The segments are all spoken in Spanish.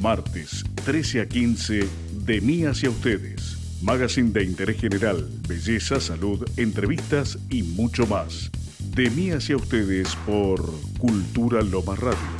Martes, 13 a 15, de mí hacia ustedes. Magazine de interés general, belleza, salud, entrevistas y mucho más. De mí hacia ustedes por Cultura Loma Radio.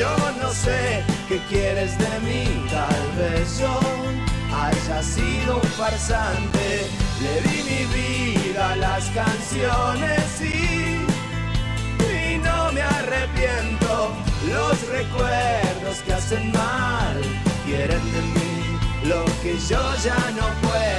Yo no sé qué quieres de mí, tal vez yo haya sido un farsante. Le di mi vida a las canciones y, y no me arrepiento. Los recuerdos que hacen mal quieren de mí lo que yo ya no puedo.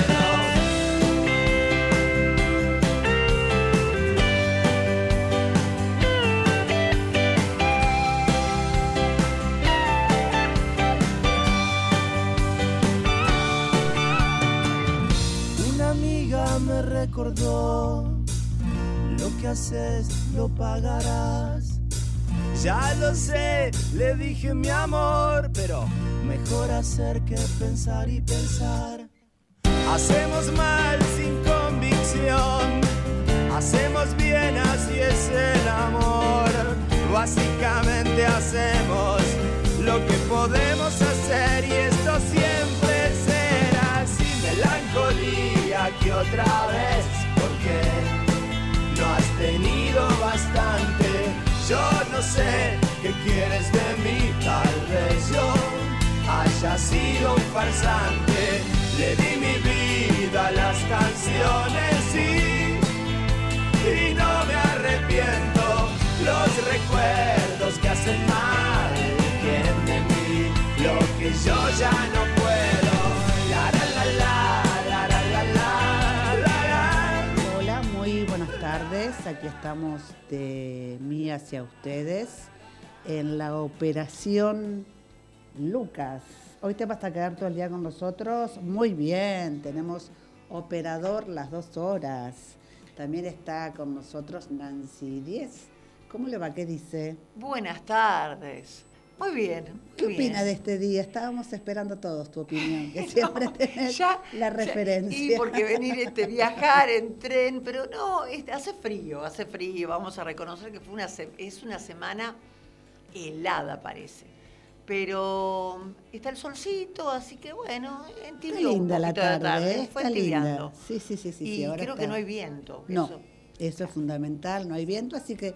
Lo pagarás. Ya lo sé, le dije mi amor, pero mejor hacer que pensar y pensar. Hacemos mal sin convicción, hacemos bien, así es el amor. Básicamente hacemos lo que podemos hacer y esto siempre será así. Melancolía que otra vez, tenido bastante. Yo no sé qué quieres de mí, tal vez yo haya sido un farsante. Le di mi vida a las canciones y, y no me arrepiento. Los recuerdos que hacen mal de mí lo que yo ya no puedo. Aquí estamos de mí hacia ustedes en la operación Lucas. Hoy te vas a quedar todo el día con nosotros. Muy bien, tenemos operador las dos horas. También está con nosotros Nancy Diez. ¿Cómo le va? ¿Qué dice? Buenas tardes. Muy bien. muy ¿Qué bien. opina de este día? Estábamos esperando todos tu opinión, que siempre tenés Ya, la ya, referencia. y porque venir, este, viajar en tren, pero no, este, hace frío, hace frío. Vamos a reconocer que fue una es una semana helada, parece. Pero está el solcito, así que bueno, un linda la tarde, ¿eh? fue está linda. entibiando. Sí, sí, sí, sí. y sí, ahora creo que no hay viento. No, eso- eso es fundamental, no hay viento, así que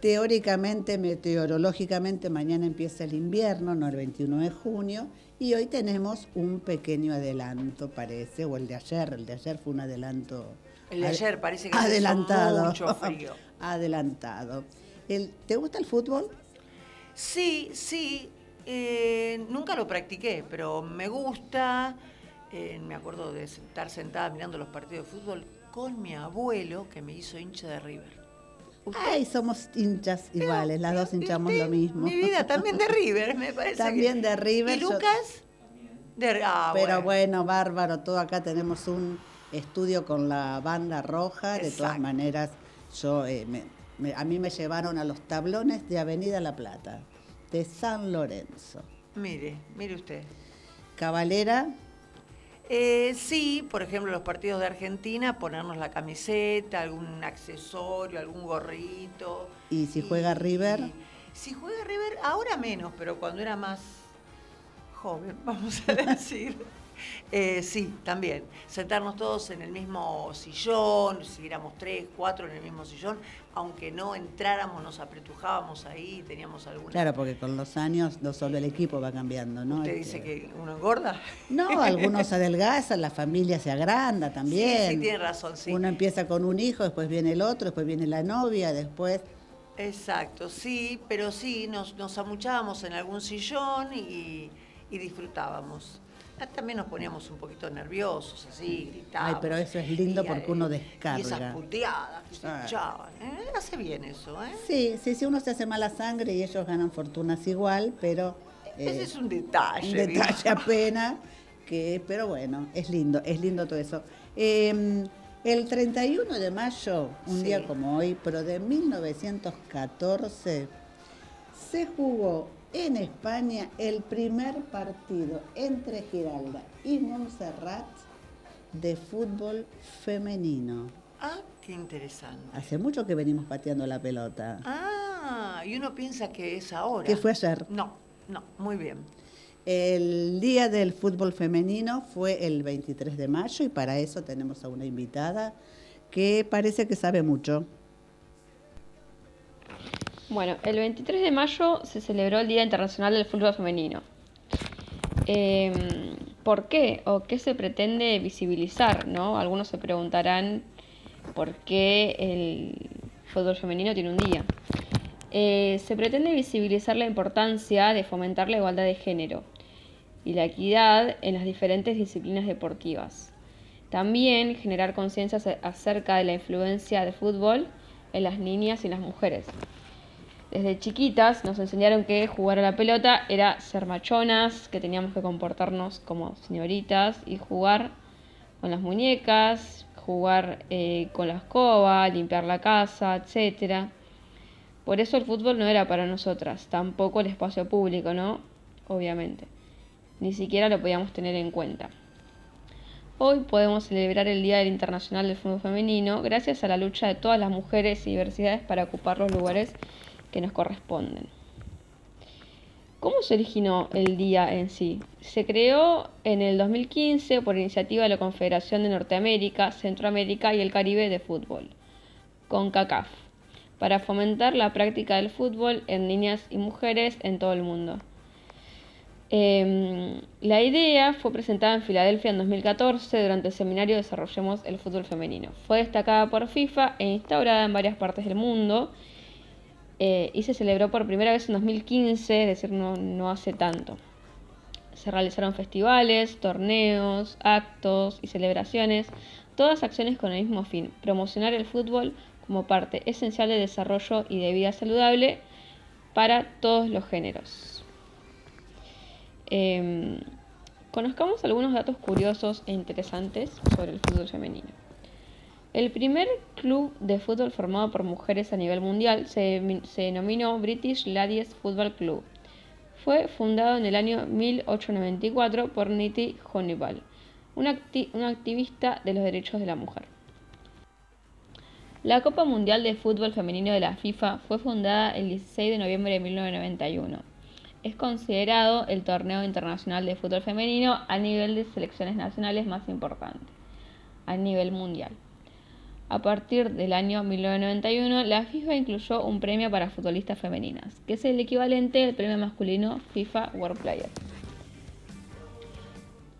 teóricamente, meteorológicamente, mañana empieza el invierno, no el 21 de junio, y hoy tenemos un pequeño adelanto, parece, o el de ayer, el de ayer fue un adelanto. El de ayer parece que adelantado. hizo mucho frío. adelantado. El- ¿Te gusta el fútbol? Sí, sí. eh, nunca lo practiqué, pero me gusta. eh, me acuerdo de estar sentada mirando los partidos de fútbol con mi abuelo, que me hizo hincha de River. Ay, somos hinchas iguales, las dos ¿Y hinchamos lo mismo. Mi vida también de River, me parece. También que- de River, ¿Y yo- Lucas? De, ah, Pero bueno, bárbaro, todo acá tenemos un estudio con la banda roja, de todas maneras, yo eh, me- me- a mí me llevaron a los tablones de Avenida La Plata, de San Lorenzo. Mire, mire usted. Cabalera, Eh, sí, por ejemplo, los partidos de Argentina, ponernos la camiseta, algún accesorio, algún gorrito. ¿Y si juega River? si juega River, ahora menos, pero cuando era más joven, vamos a decir. eh, sí, también. Sentarnos todos en el mismo sillón, si éramos tres, cuatro en el mismo sillón, aunque no entráramos, nos apretujábamos ahí, teníamos alguna... claro, porque con los años no solo el equipo va cambiando, ¿no? ¿Usted Este, dice que uno engorda? No, algunos adelgazan, la familia se agranda también. Sí, sí, tiene razón, sí. Uno empieza con un hijo, después viene el otro, después viene la novia, después... Exacto, sí, pero sí, nos, nos amuchábamos en algún sillón y, y disfrutábamos. Ah, También nos poníamos un poquito nerviosos, así, gritábamos. Ay, pero eso es lindo Y, porque uno eh, descarga. Y esas puteadas que se escuchaban. ¿eh? Hace bien eso, ¿eh? Sí, sí, sí, uno se hace mala sangre y ellos ganan fortunas igual, pero... Ese eh, es un detalle. un detalle apenas, que, pero bueno, es lindo, es lindo todo eso. Eh, el 31 de mayo, un Sí. día como hoy, pero de 1914, se jugó en España el primer partido entre Giralda y Montserrat de fútbol femenino. Ah, qué interesante. Hace mucho que venimos pateando la pelota. Ah, y uno piensa que es ahora. ¿Qué fue ayer? No, no, muy bien. El día del fútbol femenino fue el 23 de mayo y para eso tenemos a una invitada que parece que sabe mucho. Bueno, el 23 de mayo se celebró el Día Internacional del Fútbol Femenino. Em, ¿Por qué? ¿O qué se pretende visibilizar? ¿no? Algunos se preguntarán por qué el fútbol femenino tiene un día. Eh, se pretende visibilizar la importancia de fomentar la igualdad de género y la equidad en las diferentes disciplinas deportivas. También generar conciencia ace- acerca de la influencia del fútbol en las niñas y las mujeres. Desde chiquitas nos enseñaron que jugar a la pelota era ser machonas, que teníamos que comportarnos como señoritas y jugar con las muñecas, jugar eh, con la escoba, limpiar la casa, etcétera. Por eso el fútbol no era para nosotras, tampoco el espacio público, ¿no? Obviamente. Ni siquiera lo podíamos tener en cuenta. Hoy podemos celebrar el Día del Internacional del Fútbol Femenino gracias a la lucha de todas las mujeres y diversidades para ocupar los lugares que nos corresponden. ¿Cómo se originó el día en sí? Se creó en el 2015 por iniciativa de la Confederación de Norteamérica, Centroamérica y el Caribe de Fútbol, CONCACAF, para fomentar la práctica del fútbol en niñas y mujeres en todo el mundo. Eh, la idea fue presentada en Filadelfia en 2014 durante el seminario Desarrollemos el Fútbol Femenino. Fue destacada por FIFA e instaurada en varias partes del mundo eh, y se celebró por primera vez en 2015, es decir, no, no hace tanto. Se realizaron festivales, torneos, actos y celebraciones, todas acciones con el mismo fin, promocionar el fútbol como parte esencial de desarrollo y de vida saludable para todos los géneros. Eh, conozcamos algunos datos curiosos e interesantes sobre el fútbol femenino. El primer club de fútbol formado por mujeres a nivel mundial se, se denominó British Ladies Football Club. Fue fundado en el año 1894 por Nettie Honeyball, una, una activista de los derechos de la mujer. La Copa Mundial de Fútbol Femenino de la FIFA fue fundada el 16 de noviembre de 1991. Es considerado el torneo internacional de fútbol femenino a nivel de selecciones nacionales más importante, a nivel mundial. A partir del año 1991, la FIFA incluyó un premio para futbolistas femeninas, que es el equivalente al premio masculino FIFA World Player.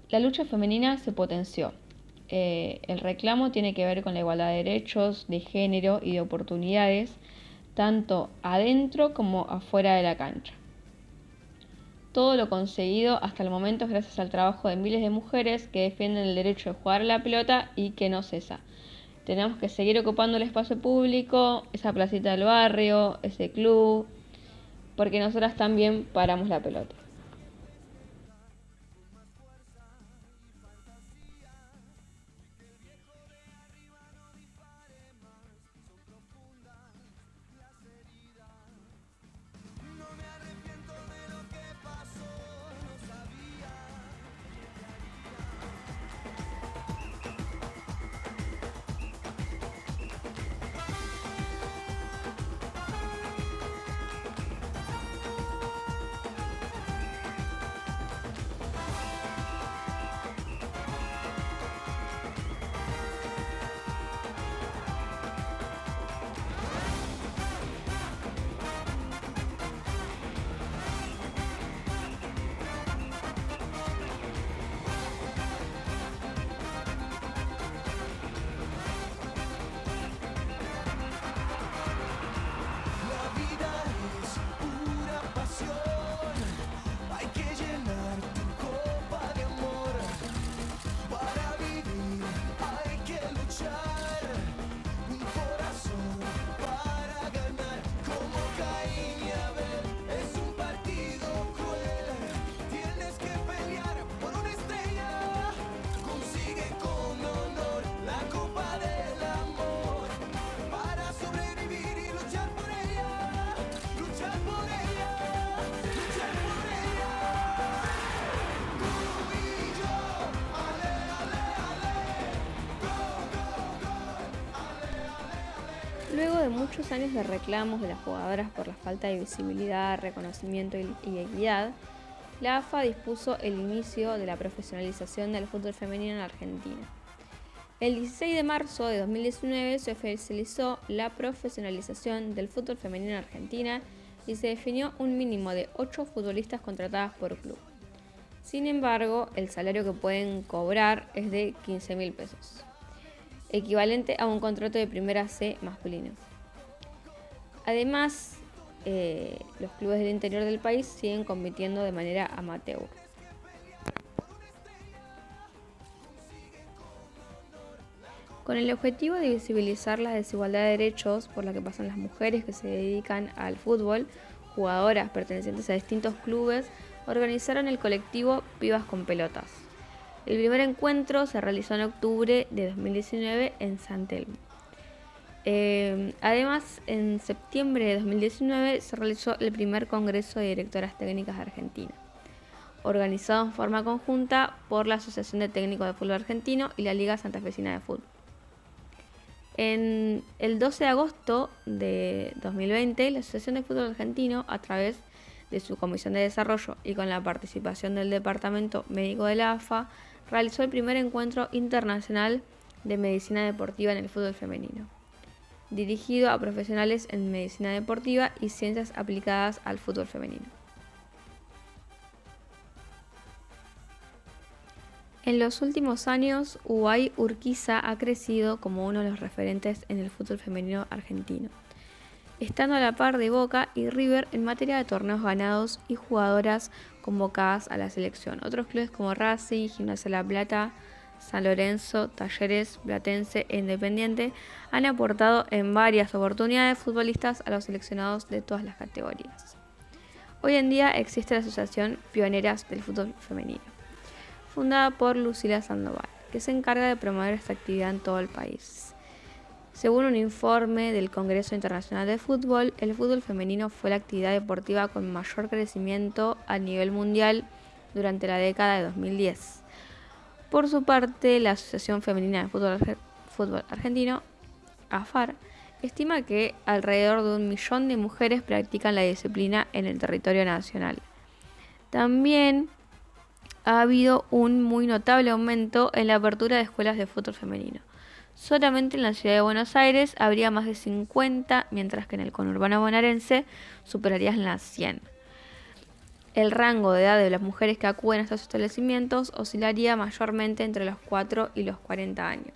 La lucha femenina se potenció. Eh, el reclamo tiene que ver con la igualdad de derechos, de género y de oportunidades, tanto adentro como afuera de la cancha. Todo lo conseguido hasta el momento es gracias al trabajo de miles de mujeres que defienden el derecho de jugar la pelota y que no cesa. Tenemos que seguir ocupando el espacio público, esa placita del barrio, ese club, porque nosotras también paramos la pelota. Años de reclamos de las jugadoras por la falta de visibilidad, reconocimiento y equidad, la AFA dispuso el inicio de la profesionalización del fútbol femenino en Argentina. El 16 de marzo de 2019 se oficializó la profesionalización del fútbol femenino en Argentina y se definió un mínimo de 8 futbolistas contratadas por club. Sin embargo, el salario que pueden cobrar es de 15 mil pesos equivalente a un contrato de primera C masculino. Además, eh, los clubes del interior del país siguen compitiendo de manera amateur. Con el objetivo de visibilizar la desigualdad de derechos por la que pasan las mujeres que se dedican al fútbol, jugadoras pertenecientes a distintos clubes organizaron el colectivo Pibas con Pelotas, el primer encuentro se realizó en octubre de 2019 en San Telmo. Eh, además, en septiembre de 2019 se realizó el primer Congreso de Directoras Técnicas de Argentina, organizado en forma conjunta por la Asociación de Técnicos de Fútbol Argentino y la Liga Santafesina de Fútbol. En el 12 de agosto de 2020, la Asociación de Fútbol Argentino, a través de su Comisión de Desarrollo y con la participación del Departamento Médico de la AFA, realizó el primer encuentro internacional de medicina deportiva en el fútbol femenino, dirigido a profesionales en medicina deportiva y ciencias aplicadas al fútbol femenino. En los últimos años, Uruguay Urquiza ha crecido como uno de los referentes en el fútbol femenino argentino, estando a la par de Boca y River en materia de torneos ganados y jugadoras convocadas a la selección. Otros clubes como Racing, Gimnasia La Plata, San Lorenzo, Talleres, Platense e Independiente han aportado en varias oportunidades futbolistas a los seleccionados de todas las categorías. Hoy en día existe la Asociación Pioneras del Fútbol Femenino, fundada por Lucila Sandoval, que se encarga de promover esta actividad en todo el país. Según un informe del Congreso Internacional de Fútbol, el fútbol femenino fue la actividad deportiva con mayor crecimiento a nivel mundial durante la década de 2010. Por su parte, la Asociación Femenina de Fútbol, Argentino, AFAR, estima que alrededor de un millón de mujeres practican la disciplina en el territorio nacional. También ha habido un muy notable aumento en la apertura de escuelas de fútbol femenino Solamente en la ciudad de Buenos Aires habría más de 50, mientras que en el conurbano bonaerense superaría las 100. El rango de edad de las mujeres que acuden a estos establecimientos oscilaría mayormente entre los 4 y los 40 años.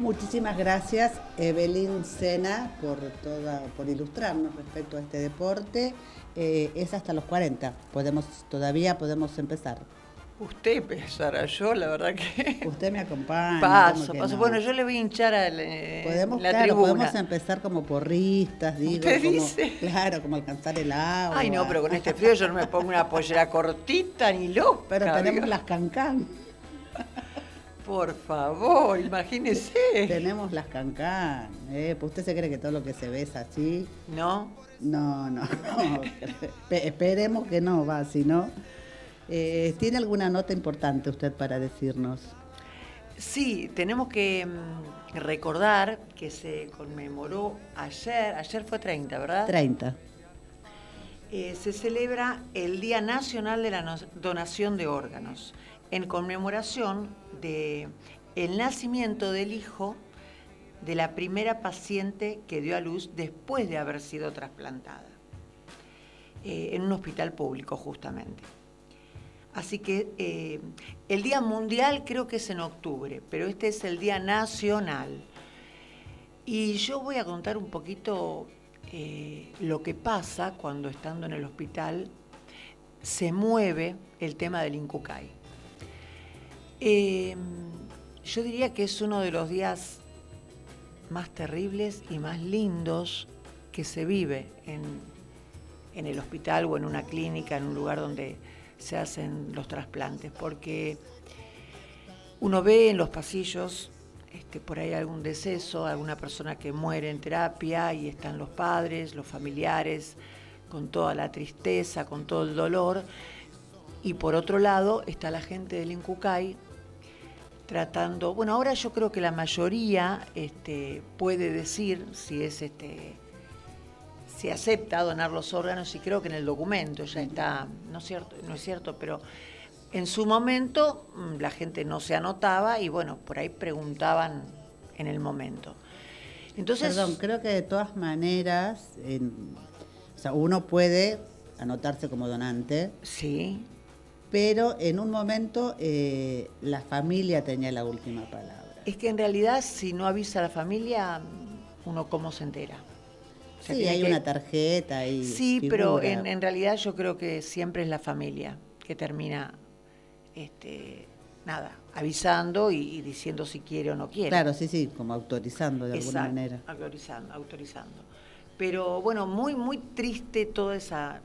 Muchísimas gracias, Evelyn Sena, por, toda, por ilustrarnos respecto a este deporte. Eh, es hasta los 40, podemos, todavía podemos empezar. Usted empezará, yo la verdad que... Usted me acompaña. Paso, paso. Bueno, yo le voy a hinchar a la, podemos, la claro, tribuna. Podemos empezar como porristas, digo. ¿Usted como, dice? Claro, como alcanzar el agua. Ay, no, pero con este frío yo no me pongo una pollera cortita ni loca. Pero tenemos digo. las cancán. Por favor, imagínese. Tenemos las cancán. ¿eh? Pues ¿Usted se cree que todo lo que se ve es así? ¿No? No, no, no. Espe- Esperemos que no, va, si no. Eh, ¿Tiene alguna nota importante usted para decirnos? Sí, tenemos que mm, recordar que se conmemoró ayer, ayer fue 30, ¿verdad? 30. Eh, se celebra el Día Nacional de la No- Donación de Órganos, en conmemoración de el nacimiento del hijo de la primera paciente que dio a luz después de haber sido trasplantada, eh, en un hospital público justamente. Así que eh, el Día Mundial creo que es en octubre, pero este es el Día Nacional. Y yo voy a contar un poquito eh, lo que pasa cuando estando en el hospital se mueve el tema del Incucay. Yo diría que es uno de los días más terribles y más lindos que se vive en, en el hospital o en una clínica, en un lugar donde se hacen los trasplantes, porque uno ve en los pasillos este, por ahí algún deceso, alguna persona que muere en terapia y están los padres, los familiares, con toda la tristeza, con todo el dolor. Y por otro lado está la gente del Incucay tratando, bueno, ahora yo creo que la mayoría este, puede decir si es este si acepta donar los órganos y creo que en el documento ya está, no es cierto, no es cierto, pero en su momento mm, la gente no se anotaba y bueno, por ahí preguntaban en el momento. Entonces, Perdón, creo que de todas maneras, en- o sea, uno puede anotarse como donante, sí, pero en un momento eh, la familia tenía la última palabra. es que en realidad si no avisa a la familia, uno cómo se entera. O sea, Sí, hay que- una tarjeta y Sí, pero en, en realidad yo creo que siempre es la familia que termina, este, nada, avisando y, y diciendo si quiere o no quiere. Claro, sí, sí, como autorizando de alguna manera. Autorizando, autorizando. Pero bueno, muy, muy triste todo esa,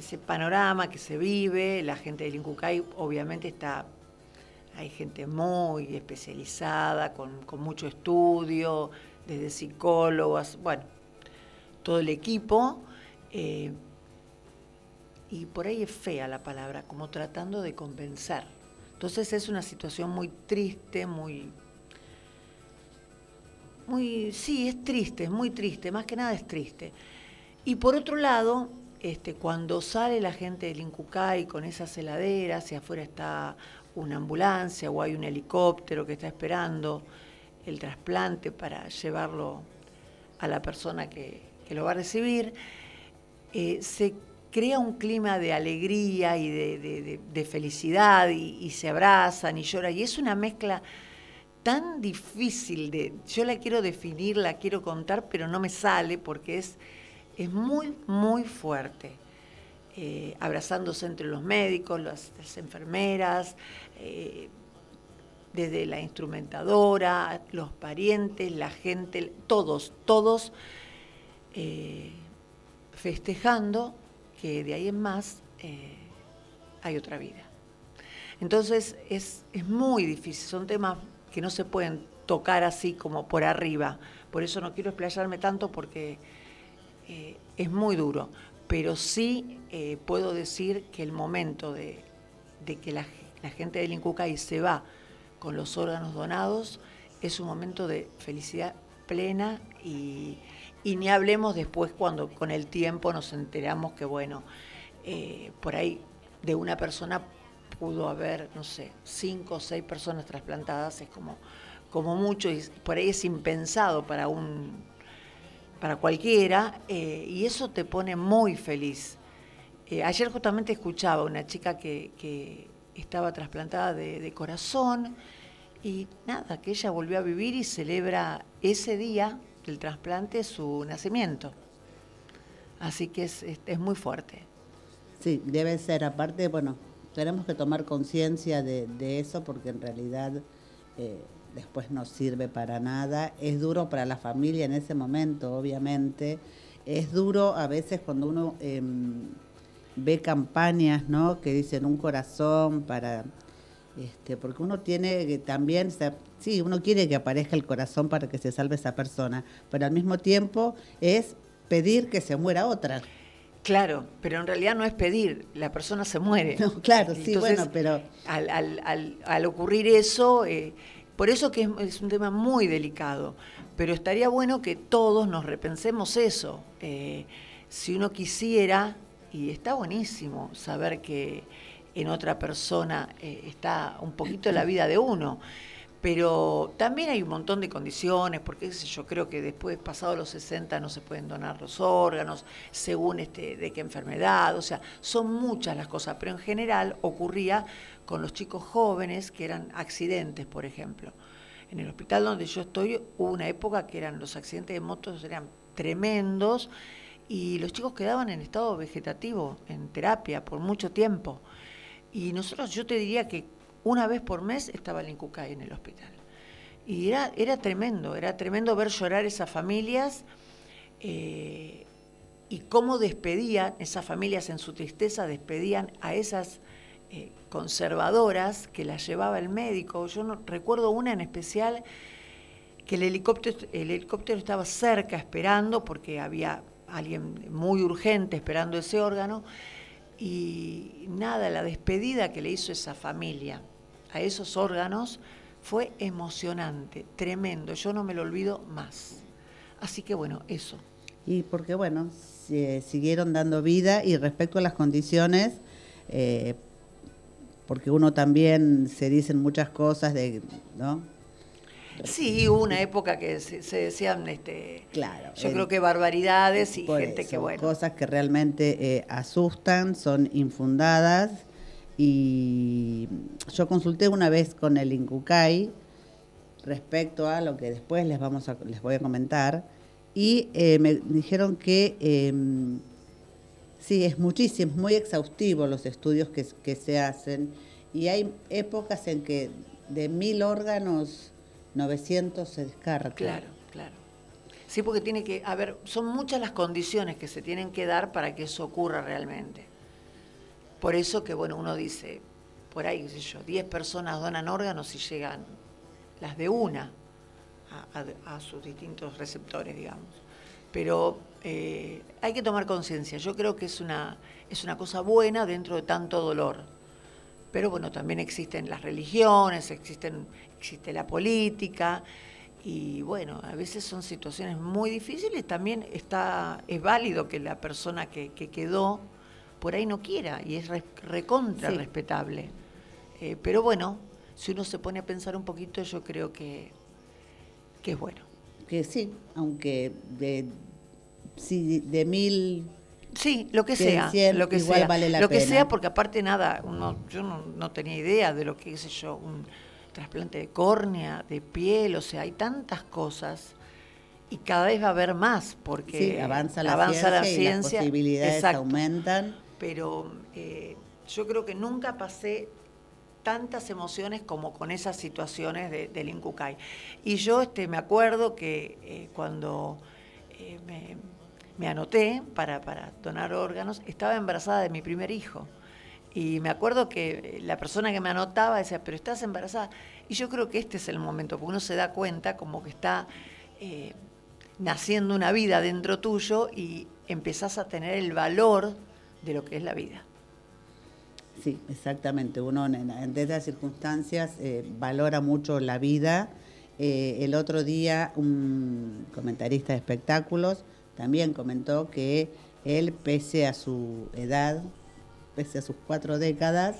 ese panorama que se vive. La gente del Incucay obviamente está, hay gente muy especializada, con, mucho estudio, desde psicólogos, bueno, todo el equipo. eh, y por ahí es fea la palabra, como tratando de convencer. Entonces es una situación muy triste, muy muy, sí, es triste, es muy triste, más que nada es triste. Y por otro lado, este, cuando sale la gente del Incucay con esas heladeras y afuera está una ambulancia o hay un helicóptero que está esperando el trasplante para llevarlo a la persona que, lo va a recibir, eh, se crea un clima de alegría y de felicidad y, y se abrazan y lloran. Y es una mezcla tan difícil de, yo la quiero definir, la quiero contar, pero no me sale porque es, es muy, muy fuerte. Eh, abrazándose entre los médicos, las, enfermeras, eh, desde la instrumentadora, los parientes, la gente, todos, todos eh, festejando que de ahí en más hay otra vida. Entonces es, es muy difícil, son temas que no se pueden tocar así como por arriba. Por eso no quiero explayarme tanto porque eh, es muy duro. Pero sí eh, puedo decir que el momento de, de que la, gente del Incucay se va con los órganos donados es un momento de felicidad plena y, ni hablemos después cuando con el tiempo nos enteramos que, bueno, eh, por ahí de una persona pudo haber, no sé, cinco o seis personas trasplantadas, es como, como mucho, y por ahí es impensado para un para cualquiera, eh, y eso te pone muy feliz. Eh, ayer justamente escuchaba una chica que, estaba trasplantada de, corazón y nada, que ella volvió a vivir y celebra ese día del trasplante su nacimiento. Así que es, es, muy fuerte. Sí, debe ser. Aparte, bueno, tenemos que tomar conciencia de, eso porque en realidad eh, después no sirve para nada. Es duro para la familia en ese momento, obviamente. Es duro a veces cuando uno... Em, ve campañas, ¿no? Que dicen un corazón para, este, porque uno tiene también, sí, uno quiere que aparezca el corazón para que se salve esa persona, pero al mismo tiempo es pedir que se muera otra. Claro, pero en realidad no es pedir, la persona se muere. claro, sí, bueno, pero... Al, al, al, ocurrir eso, eh, por eso que es, un tema muy delicado, pero estaría bueno que todos nos repensemos eso. Eh, si uno quisiera y está buenísimo saber que en otra persona eh, está un poquito la vida de uno. Pero también hay un montón de condiciones, porque yo creo que después, pasado los 60, no se pueden donar los órganos, según este, de qué enfermedad, o sea, son muchas las cosas, pero en general ocurría con los chicos jóvenes que eran accidentes, por ejemplo. En el hospital donde yo estoy hubo una época que eran los accidentes de motos eran tremendos y los chicos quedaban en estado vegetativo, en terapia, por mucho tiempo. Y nosotros, yo te diría que una vez por mes estaba el Incucay en el hospital. Y era, era tremendo, era tremendo ver llorar esas familias eh, y cómo despedían, esas familias en su tristeza despedían a esas eh, conservadoras que las llevaba el médico. Yo no, recuerdo una en especial que el helicóptero, el helicóptero estaba cerca esperando porque había alguien muy urgente esperando ese órgano. Y nada, la despedida que le hizo esa familia a esos órganos fue emocionante, tremendo. Yo no me lo olvido más. Así que bueno, eso. Y porque bueno, siguieron dando vida y respecto a las condiciones, eh, porque uno también se dicen muchas cosas de, ¿no? Sí, hubo una época que se, decían, este, claro, yo creo que barbaridades y gente que bueno. Cosas que realmente eh, asustan, son infundadas. Y yo consulté una vez con el Incucay respecto a lo que después les, vamos a, les voy a comentar. Y eh, me dijeron que em, sí, es muchísimo, muy exhaustivo los estudios que, se hacen. Y hay épocas en que de mil órganos 900 se descarga. Claro, claro. Sí, porque tiene que, a ver, son muchas las condiciones que se tienen que dar para que eso ocurra realmente. Por eso que, bueno, uno dice, por ahí, qué sé yo, 10 personas donan órganos y llegan las de una a, sus distintos receptores, digamos. Pero eh, hay que tomar conciencia. Yo creo que es una, es una cosa buena dentro de tanto dolor. Pero bueno, también existen las religiones, existen existe la política y bueno, a veces son situaciones muy difíciles, también está, es válido que la persona que, quedó por ahí no quiera y es recontra respetable. Eh, pero bueno, si uno se pone a pensar un poquito, yo creo que, que es bueno. Que sí, aunque de, si de mil Sí, lo que sea, lo que sea, vale la lo que sea, porque aparte nada, uno, yo no, no, tenía idea de lo que, qué sé yo, un, trasplante de córnea, de piel, o sea, hay tantas cosas y cada vez va a haber más porque avanza la ciencia, las posibilidades aumentan. Pero eh, yo creo que nunca pasé tantas emociones como con esas situaciones de, del Incucay. Y yo este, me acuerdo que eh, cuando eh, me, me, anoté para, donar órganos, estaba embarazada de mi primer hijo. Y me acuerdo que la persona que me anotaba decía, pero estás embarazada. Y yo creo que este es el momento, porque uno se da cuenta como que está eh, naciendo una vida dentro tuyo y empezás a tener el valor de lo que es la vida. Sí, exactamente. Uno en, esas circunstancias eh, valora mucho la vida eh, el otro día un comentarista de espectáculos también comentó que él, pese a su edad, pese a sus cuatro décadas,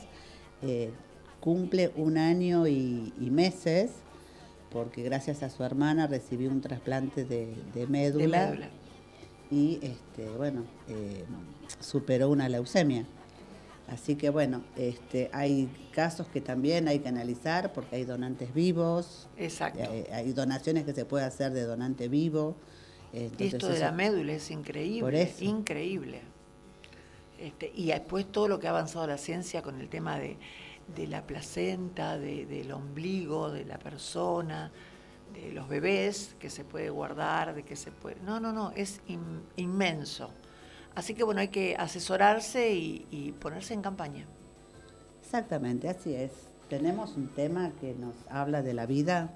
eh, cumple un año y, meses porque gracias a su hermana recibió un trasplante de, médula, y este, bueno, eh, superó una leucemia. Así que bueno, este, hay casos que también hay que analizar porque hay donantes vivos. Exacto. Eh, hay, donaciones que se puede hacer de donante vivo. Esto de la médula es increíble, increíble. Este, y después todo lo que ha avanzado la ciencia con el tema de, la placenta, del ombligo, de la persona, de los bebés, que se puede guardar, de que se puede... No, no, no, es inmenso. Así que bueno, hay que asesorarse y, ponerse en campaña. Exactamente, así es. Tenemos un tema que nos habla de la vida,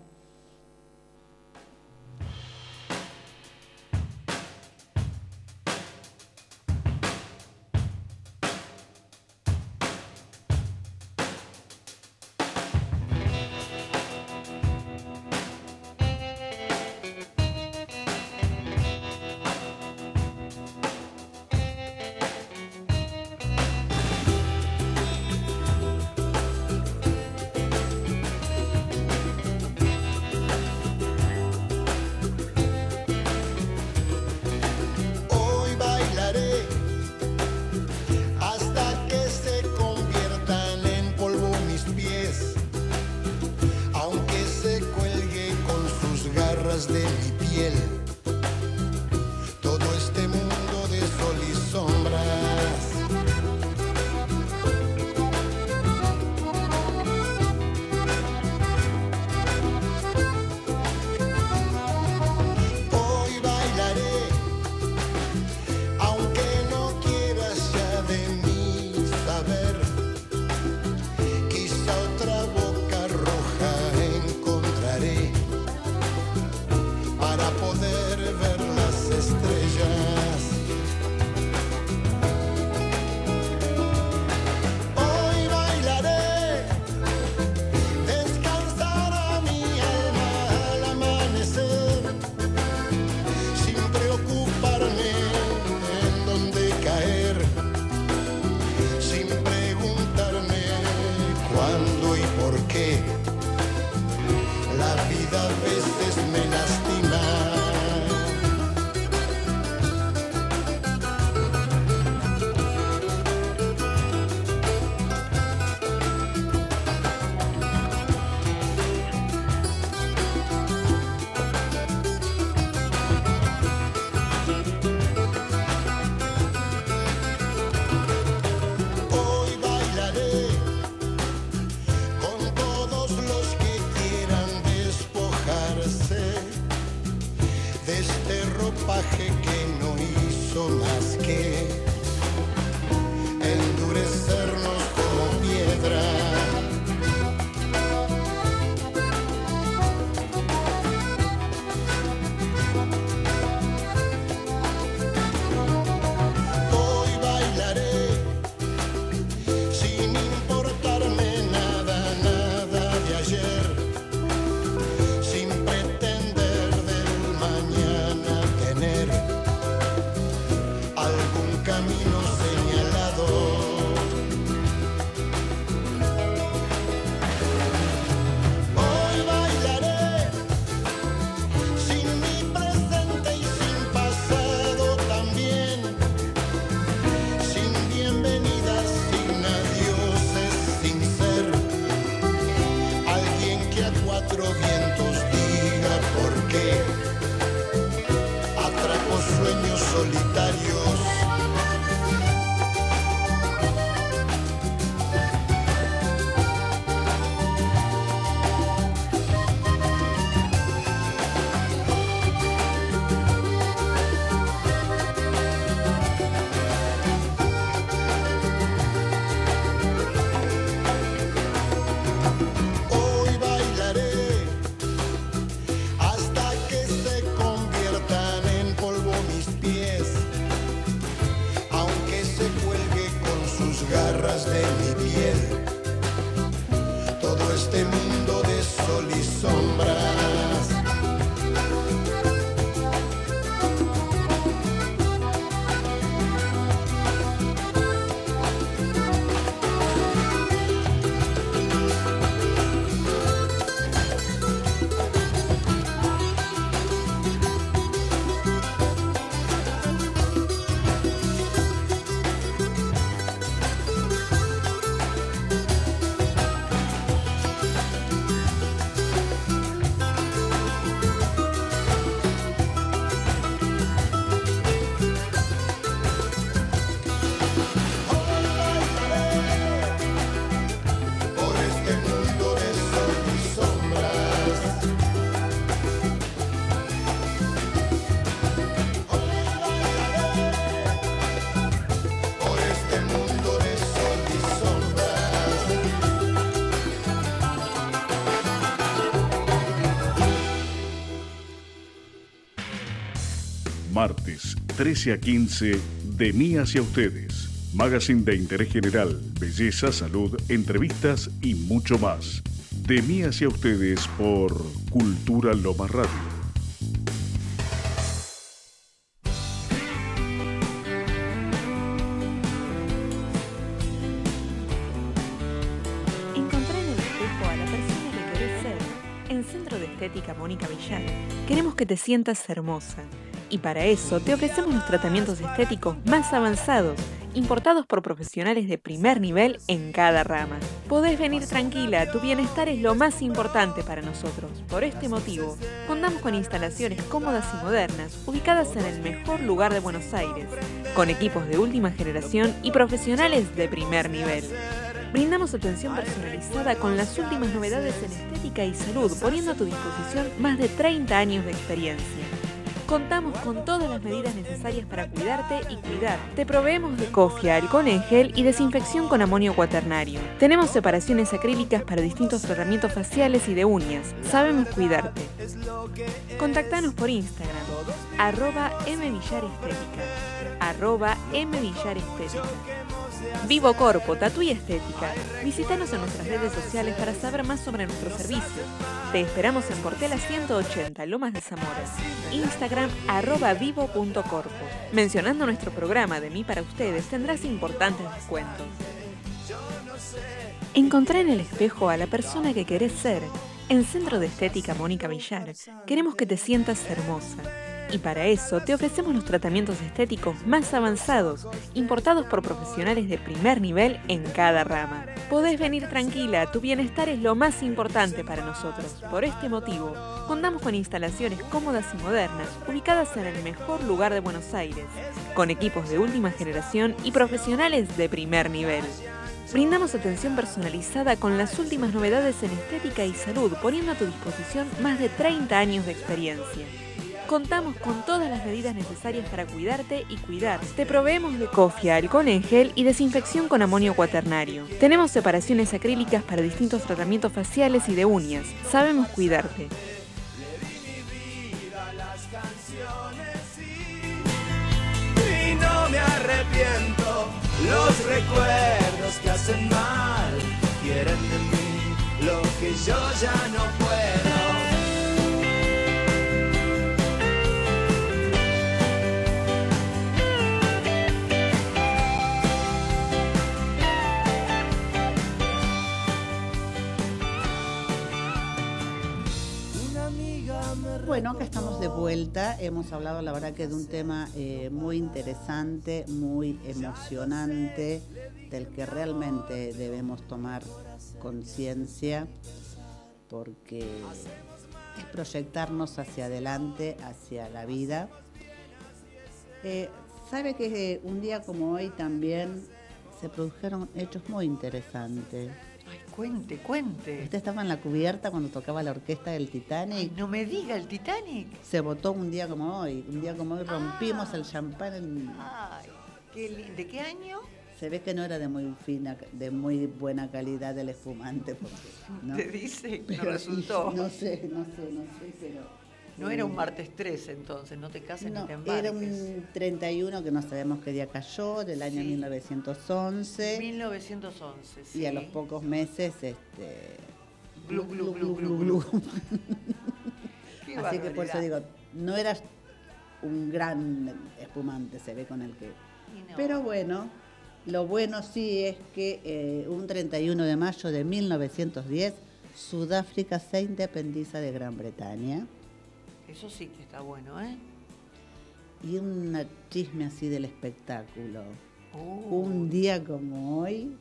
13 a 15, de mí hacia ustedes. Magazine de interés general, belleza, salud, entrevistas y mucho más. De mí hacia ustedes por Cultura Loma Radio. Encontrá en el espejo a la persona que querés ser. En Centro de Estética Mónica Villar, queremos que te sientas hermosa. Y para eso te ofrecemos los tratamientos estéticos más avanzados, importados por profesionales de primer nivel en cada rama. Podés venir tranquila, tu bienestar es lo más importante para nosotros. Por este motivo, contamos con instalaciones cómodas y modernas, ubicadas en el mejor lugar de Buenos Aires, con equipos de última generación y profesionales de primer nivel. Brindamos atención personalizada con las últimas novedades en estética y salud, poniendo a tu disposición más de 30 años de experiencia. Contamos con todas las medidas necesarias para cuidarte y cuidar. Te proveemos de cofia, alcohol en gel y desinfección con amonio cuaternario. Tenemos separaciones acrílicas para distintos tratamientos faciales y de uñas. Sabemos cuidarte. Contactanos por Instagram, arroba mvillarestética, arroba mvillarestética. Vivo Corpo, Tatu y Estética. Visítanos en nuestras redes sociales para saber más sobre nuestros servicios. Te esperamos en Portela 180, Lomas de Zamora. Instagram arroba vivo.corpo. Mencionando nuestro programa de mí para ustedes tendrás importantes descuentos. Encontrá en el espejo a la persona que querés ser. En Centro de Estética Mónica Villar queremos que te sientas hermosa. Y para eso te ofrecemos los tratamientos estéticos más avanzados, importados por profesionales de primer nivel en cada rama. Podés venir tranquila, tu bienestar es lo más importante para nosotros. Por este motivo, contamos con instalaciones cómodas y modernas, ubicadas en el mejor lugar de Buenos Aires, con equipos de última generación y profesionales de primer nivel. Brindamos atención personalizada con las últimas novedades en estética y salud, poniendo a tu disposición más de 30 años de experiencia. Contamos con todas las medidas necesarias para cuidarte y cuidar. Te proveemos de cofia, alcohol en gel y desinfección con amonio cuaternario. Tenemos separaciones acrílicas para distintos tratamientos faciales y de uñas. Sabemos cuidarte. me arrepiento. Los recuerdos que hacen mal quieren de mí lo que yo ya no puedo. Bueno, acá estamos de vuelta. Hemos hablado, la verdad, que de un tema eh, muy interesante, muy emocionante, del que realmente debemos tomar conciencia, porque es proyectarnos hacia adelante, hacia la vida. Eh, Sabe que eh, un día como hoy también se produjeron hechos muy interesantes. Cuente, cuente. Usted estaba en la cubierta cuando tocaba la orquesta del Titanic. Ay, no me diga el Titanic. Se votó un día como hoy. Un día como hoy rompimos el champán. en- Ay, qué ¿de qué año? Se ve que no era de muy fina, de muy buena calidad el espumante. Porque, ¿no? Te dice, no Pero, resultó. No sé, no sé, no sé, pero... No era un martes 3 entonces, no te cases No, ni te embarques. era un 31 que no sabemos qué día cayó, del año Sí. 1911. 1911, sí. Y a los pocos meses, este... Glu, glu, glu, glu, glu. Qué Así que por eso barbaridad. digo, no era un gran espumante, se ve con el que... No. Pero bueno, lo bueno sí es que eh, un 31 de mayo de 1910, Sudáfrica se independiza de Gran Bretaña. Eso sí que está bueno, ¿eh? Y un chisme así del espectáculo. Uh, Un día como hoy,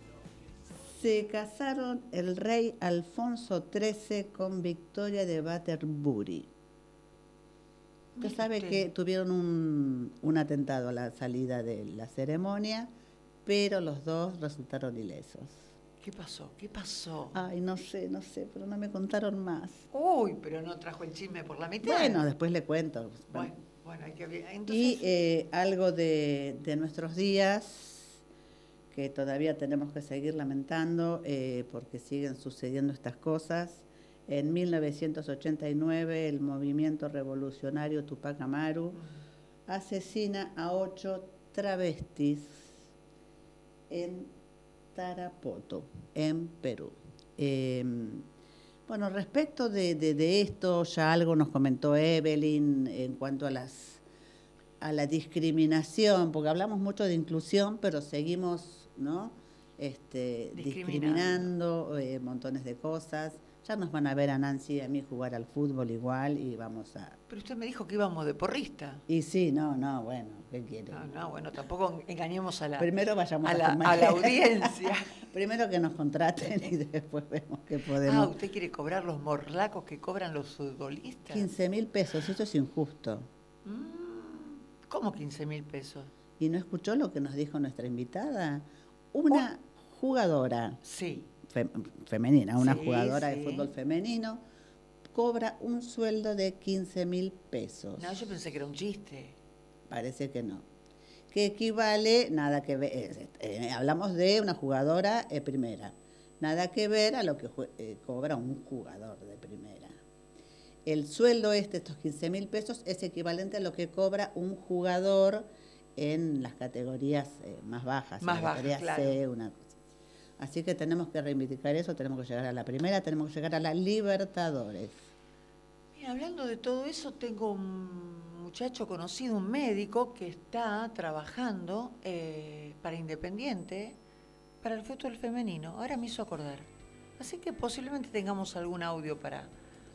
se casaron el rey Alfonso XIII con Victoria de Batterbury. Usted sabe que tuvieron un, un atentado a la salida de la ceremonia, pero los dos resultaron ilesos. ¿Qué pasó? ¿Qué pasó? Ay, no sé, no sé, pero no me contaron más. Uy, pero no trajo el chisme por la mitad. Bueno, después le cuento. Bueno, bueno, hay que ver. Y Entonces, eh, algo de, de nuestros días que todavía tenemos que seguir lamentando eh, porque siguen sucediendo estas cosas. En 1989 el movimiento revolucionario Tupac Amaru asesina a ocho travestis en Tarapoto, en Perú. Em, bueno, respecto de, de, esto, ya algo nos comentó Evelyn en cuanto a las a la discriminación, porque hablamos mucho de inclusión, pero seguimos, ¿no? Este, discriminando, eh, montones de cosas. Nos van a ver a Nancy y a mí jugar al fútbol igual y vamos a... Pero usted me dijo que íbamos de porrista. Y sí, no, no, bueno, ¿qué quiere? No, no, bueno, tampoco engañemos a la, Primero vayamos a, la, a la audiencia. Primero que nos contraten y después vemos qué podemos... Ah, ¿usted quiere cobrar los morlacos que cobran los futbolistas? 15 mil pesos, eso es injusto. Mm, ¿Cómo 15 mil pesos? ¿Y no escuchó lo que nos dijo nuestra invitada? Una jugadora. Sí femenina, una jugadora de fútbol femenino, cobra un sueldo de 15 mil pesos. No, yo pensé que era un chiste. Parece que no. Que equivale, nada que ver, eh, eh, hablamos de una jugadora primera, nada que ver a lo que eh, cobra un jugador de primera. El sueldo este, estos 15 mil pesos, es equivalente a lo que cobra un jugador en las categorías más bajas, más bajas, claro. una Así que tenemos que reivindicar eso, tenemos que llegar a la primera, tenemos que llegar a la Libertadores. Mira, hablando de todo eso, tengo un muchacho conocido, un médico, que está trabajando eh, para Independiente, para el fútbol femenino. Ahora me hizo acordar. Así que posiblemente tengamos algún audio para,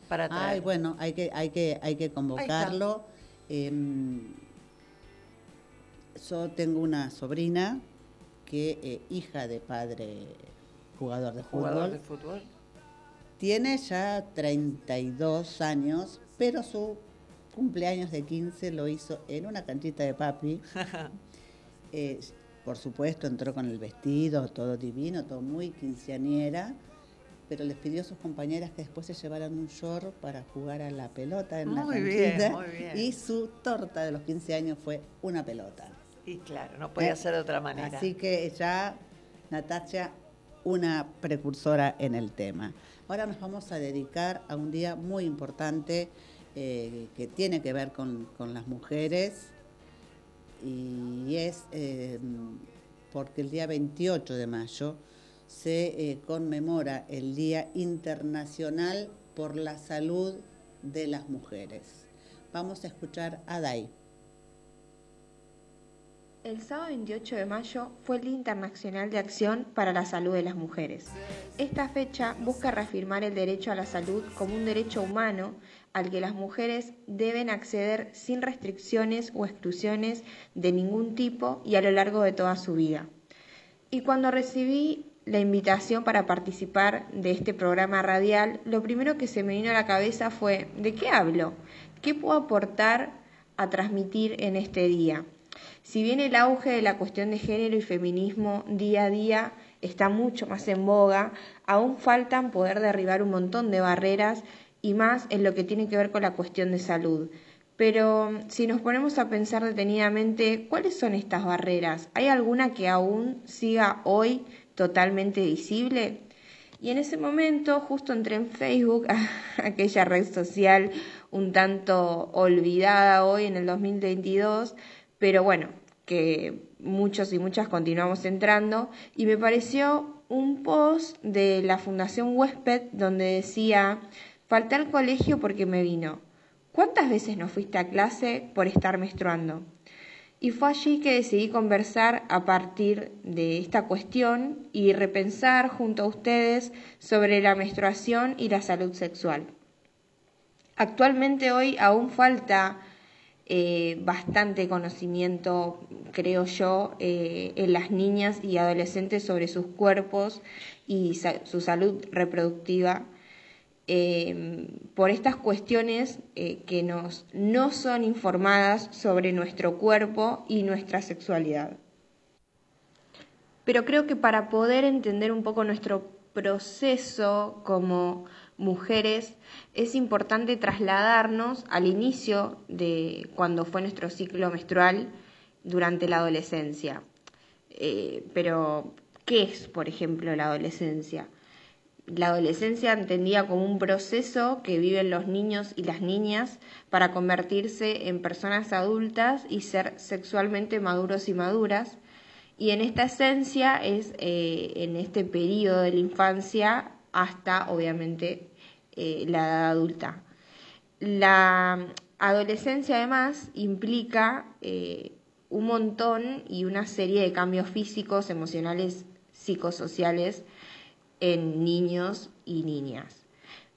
para traer. Ay, bueno, hay que, hay que, hay que convocarlo. Em, yo tengo una sobrina que eh, hija de padre jugador de fútbol, de fútbol, tiene ya 32 años, pero su cumpleaños de 15 lo hizo en una canchita de papi. Eh, por supuesto, entró con el vestido, todo divino, todo muy quinceañera, pero les pidió a sus compañeras que después se llevaran un short para jugar a la pelota en la canchita. Y su torta de los 15 años fue una pelota. Y claro, no podía ser de otra manera. Así que ya, Natacha, una precursora en el tema. Ahora nos vamos a dedicar a un día muy importante eh, que tiene que ver con, las mujeres y es eh, porque el día 28 de mayo se eh, conmemora el Día Internacional por la Salud de las Mujeres. Vamos a escuchar a Dai. El sábado 28 de mayo fue el Día Internacional de Acción para la Salud de las Mujeres. Esta fecha busca reafirmar el derecho a la salud como un derecho humano al que las mujeres deben acceder sin restricciones o exclusiones de ningún tipo y a lo largo de toda su vida. Y cuando recibí la invitación para participar de este programa radial, lo primero que se me vino a la cabeza fue, ¿de qué hablo? ¿Qué puedo aportar a transmitir en este día? Si bien el auge de la cuestión de género y feminismo día a día está mucho más en boga, aún faltan poder derribar un montón de barreras y más en lo que tiene que ver con la cuestión de salud. Pero si nos ponemos a pensar detenidamente, ¿cuáles son estas barreras? ¿Hay alguna que aún siga hoy totalmente visible? Y en ese momento justo entré en Facebook, aquella red social un tanto olvidada hoy en el 2022, pero bueno, que muchos y muchas continuamos entrando, y me pareció un post de la Fundación Huésped donde decía, falté al colegio porque me vino. ¿Cuántas veces no fuiste a clase por estar menstruando? Y fue allí que decidí conversar a partir de esta cuestión y repensar junto a ustedes sobre la menstruación y la salud sexual. Actualmente hoy aún falta eh, bastante conocimiento, creo yo, eh, en las niñas y adolescentes sobre sus cuerpos y su salud reproductiva. Eh, por estas cuestiones que nos, no son informadas sobre nuestro cuerpo y nuestra sexualidad. Pero creo que para poder entender un poco nuestro proceso como mujeres, es importante trasladarnos al inicio de cuando fue nuestro ciclo menstrual durante la adolescencia. Eh, pero, ¿qué es, por ejemplo, la adolescencia? la adolescencia entendía como un proceso que viven los niños y las niñas para convertirse en personas adultas y ser sexualmente maduros y maduras. Y en esta esencia es eh, en este periodo de la infancia hasta, obviamente, eh, la edad adulta. La adolescencia además implica eh, un montón y una serie de cambios físicos, emocionales, psicosociales en niños y niñas.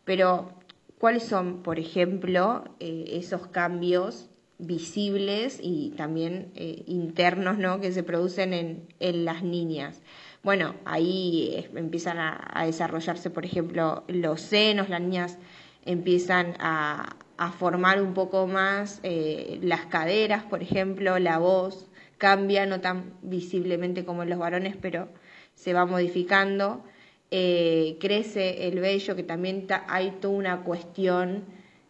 Pero, ¿cuáles son, por ejemplo, eh, esos cambios visibles y también internos ¿no? que se producen en, en, las niñas? Bueno, ahí empiezan a, desarrollarse, por ejemplo, los senos, las niñas empiezan a, formar un poco más eh, las caderas, por ejemplo, la voz cambia, no tan visiblemente como en los varones, pero se va modificando. Eh, crece el vello, que también hay toda una cuestión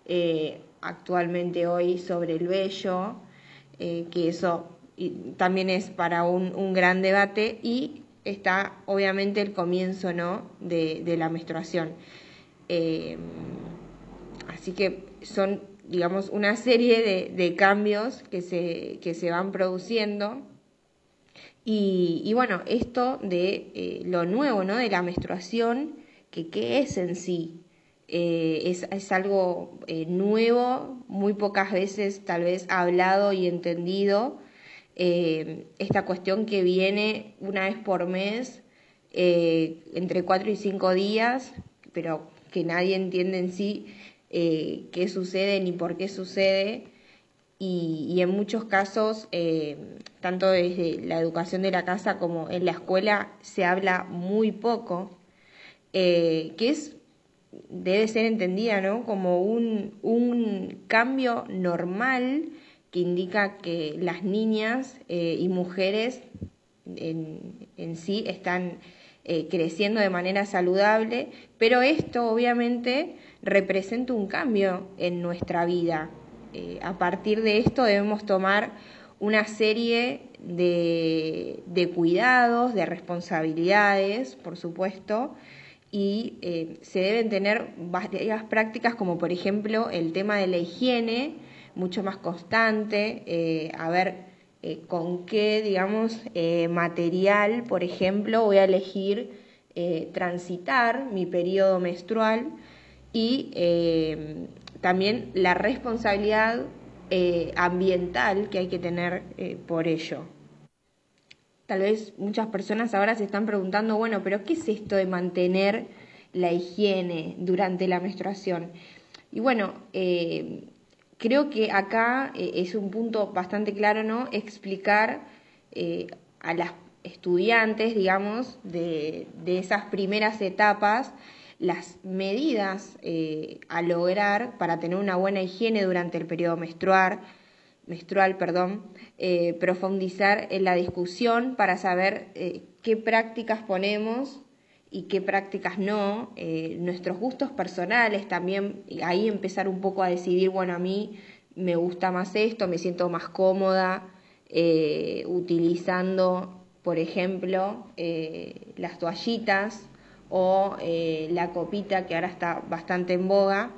eh, actualmente hoy sobre el vello, que eso también es para un, gran debate, y está obviamente el comienzo ¿no? de, de la menstruación. así que son, digamos, una serie de, cambios que se, que se van produciendo. Y, bueno, esto de eh, lo nuevo, ¿no? De la menstruación, que qué es en sí. Eh, es, es, algo eh, nuevo, muy pocas veces tal vez hablado y entendido. Esta cuestión que viene una vez por mes, entre cuatro y cinco días, pero que nadie entiende en sí eh, qué sucede ni por qué sucede. Y, en muchos casos, eh, tanto desde la educación de la casa como en la escuela, se habla muy poco, eh, que es debe ser entendida ¿no? como un, un cambio normal que indica que las niñas y mujeres en, sí están creciendo de manera saludable, pero esto obviamente representa un cambio en nuestra vida. Eh, a partir de esto debemos tomar una serie de, cuidados, de responsabilidades, por supuesto, y eh, se deben tener varias prácticas como por ejemplo el tema de la higiene, mucho más constante, eh, a ver con qué, digamos, material, por ejemplo, voy a elegir transitar mi periodo menstrual y eh, también la responsabilidad eh, ambiental que hay que tener eh, por ello. Tal vez muchas personas ahora se están preguntando, bueno, pero ¿qué es esto de mantener la higiene durante la menstruación? Y bueno, creo que acá es un punto bastante claro, ¿no? Explicar a las estudiantes, digamos, de, de esas primeras etapas, las medidas eh, a lograr para tener una buena higiene durante el periodo menstrual, menstrual perdón, eh, profundizar en la discusión para saber eh, qué prácticas ponemos y qué prácticas no, nuestros gustos personales también, ahí empezar un poco a decidir, bueno, a mí me gusta más esto, me siento más cómoda utilizando, por ejemplo, las toallitas o eh, la copita que ahora está bastante en boga.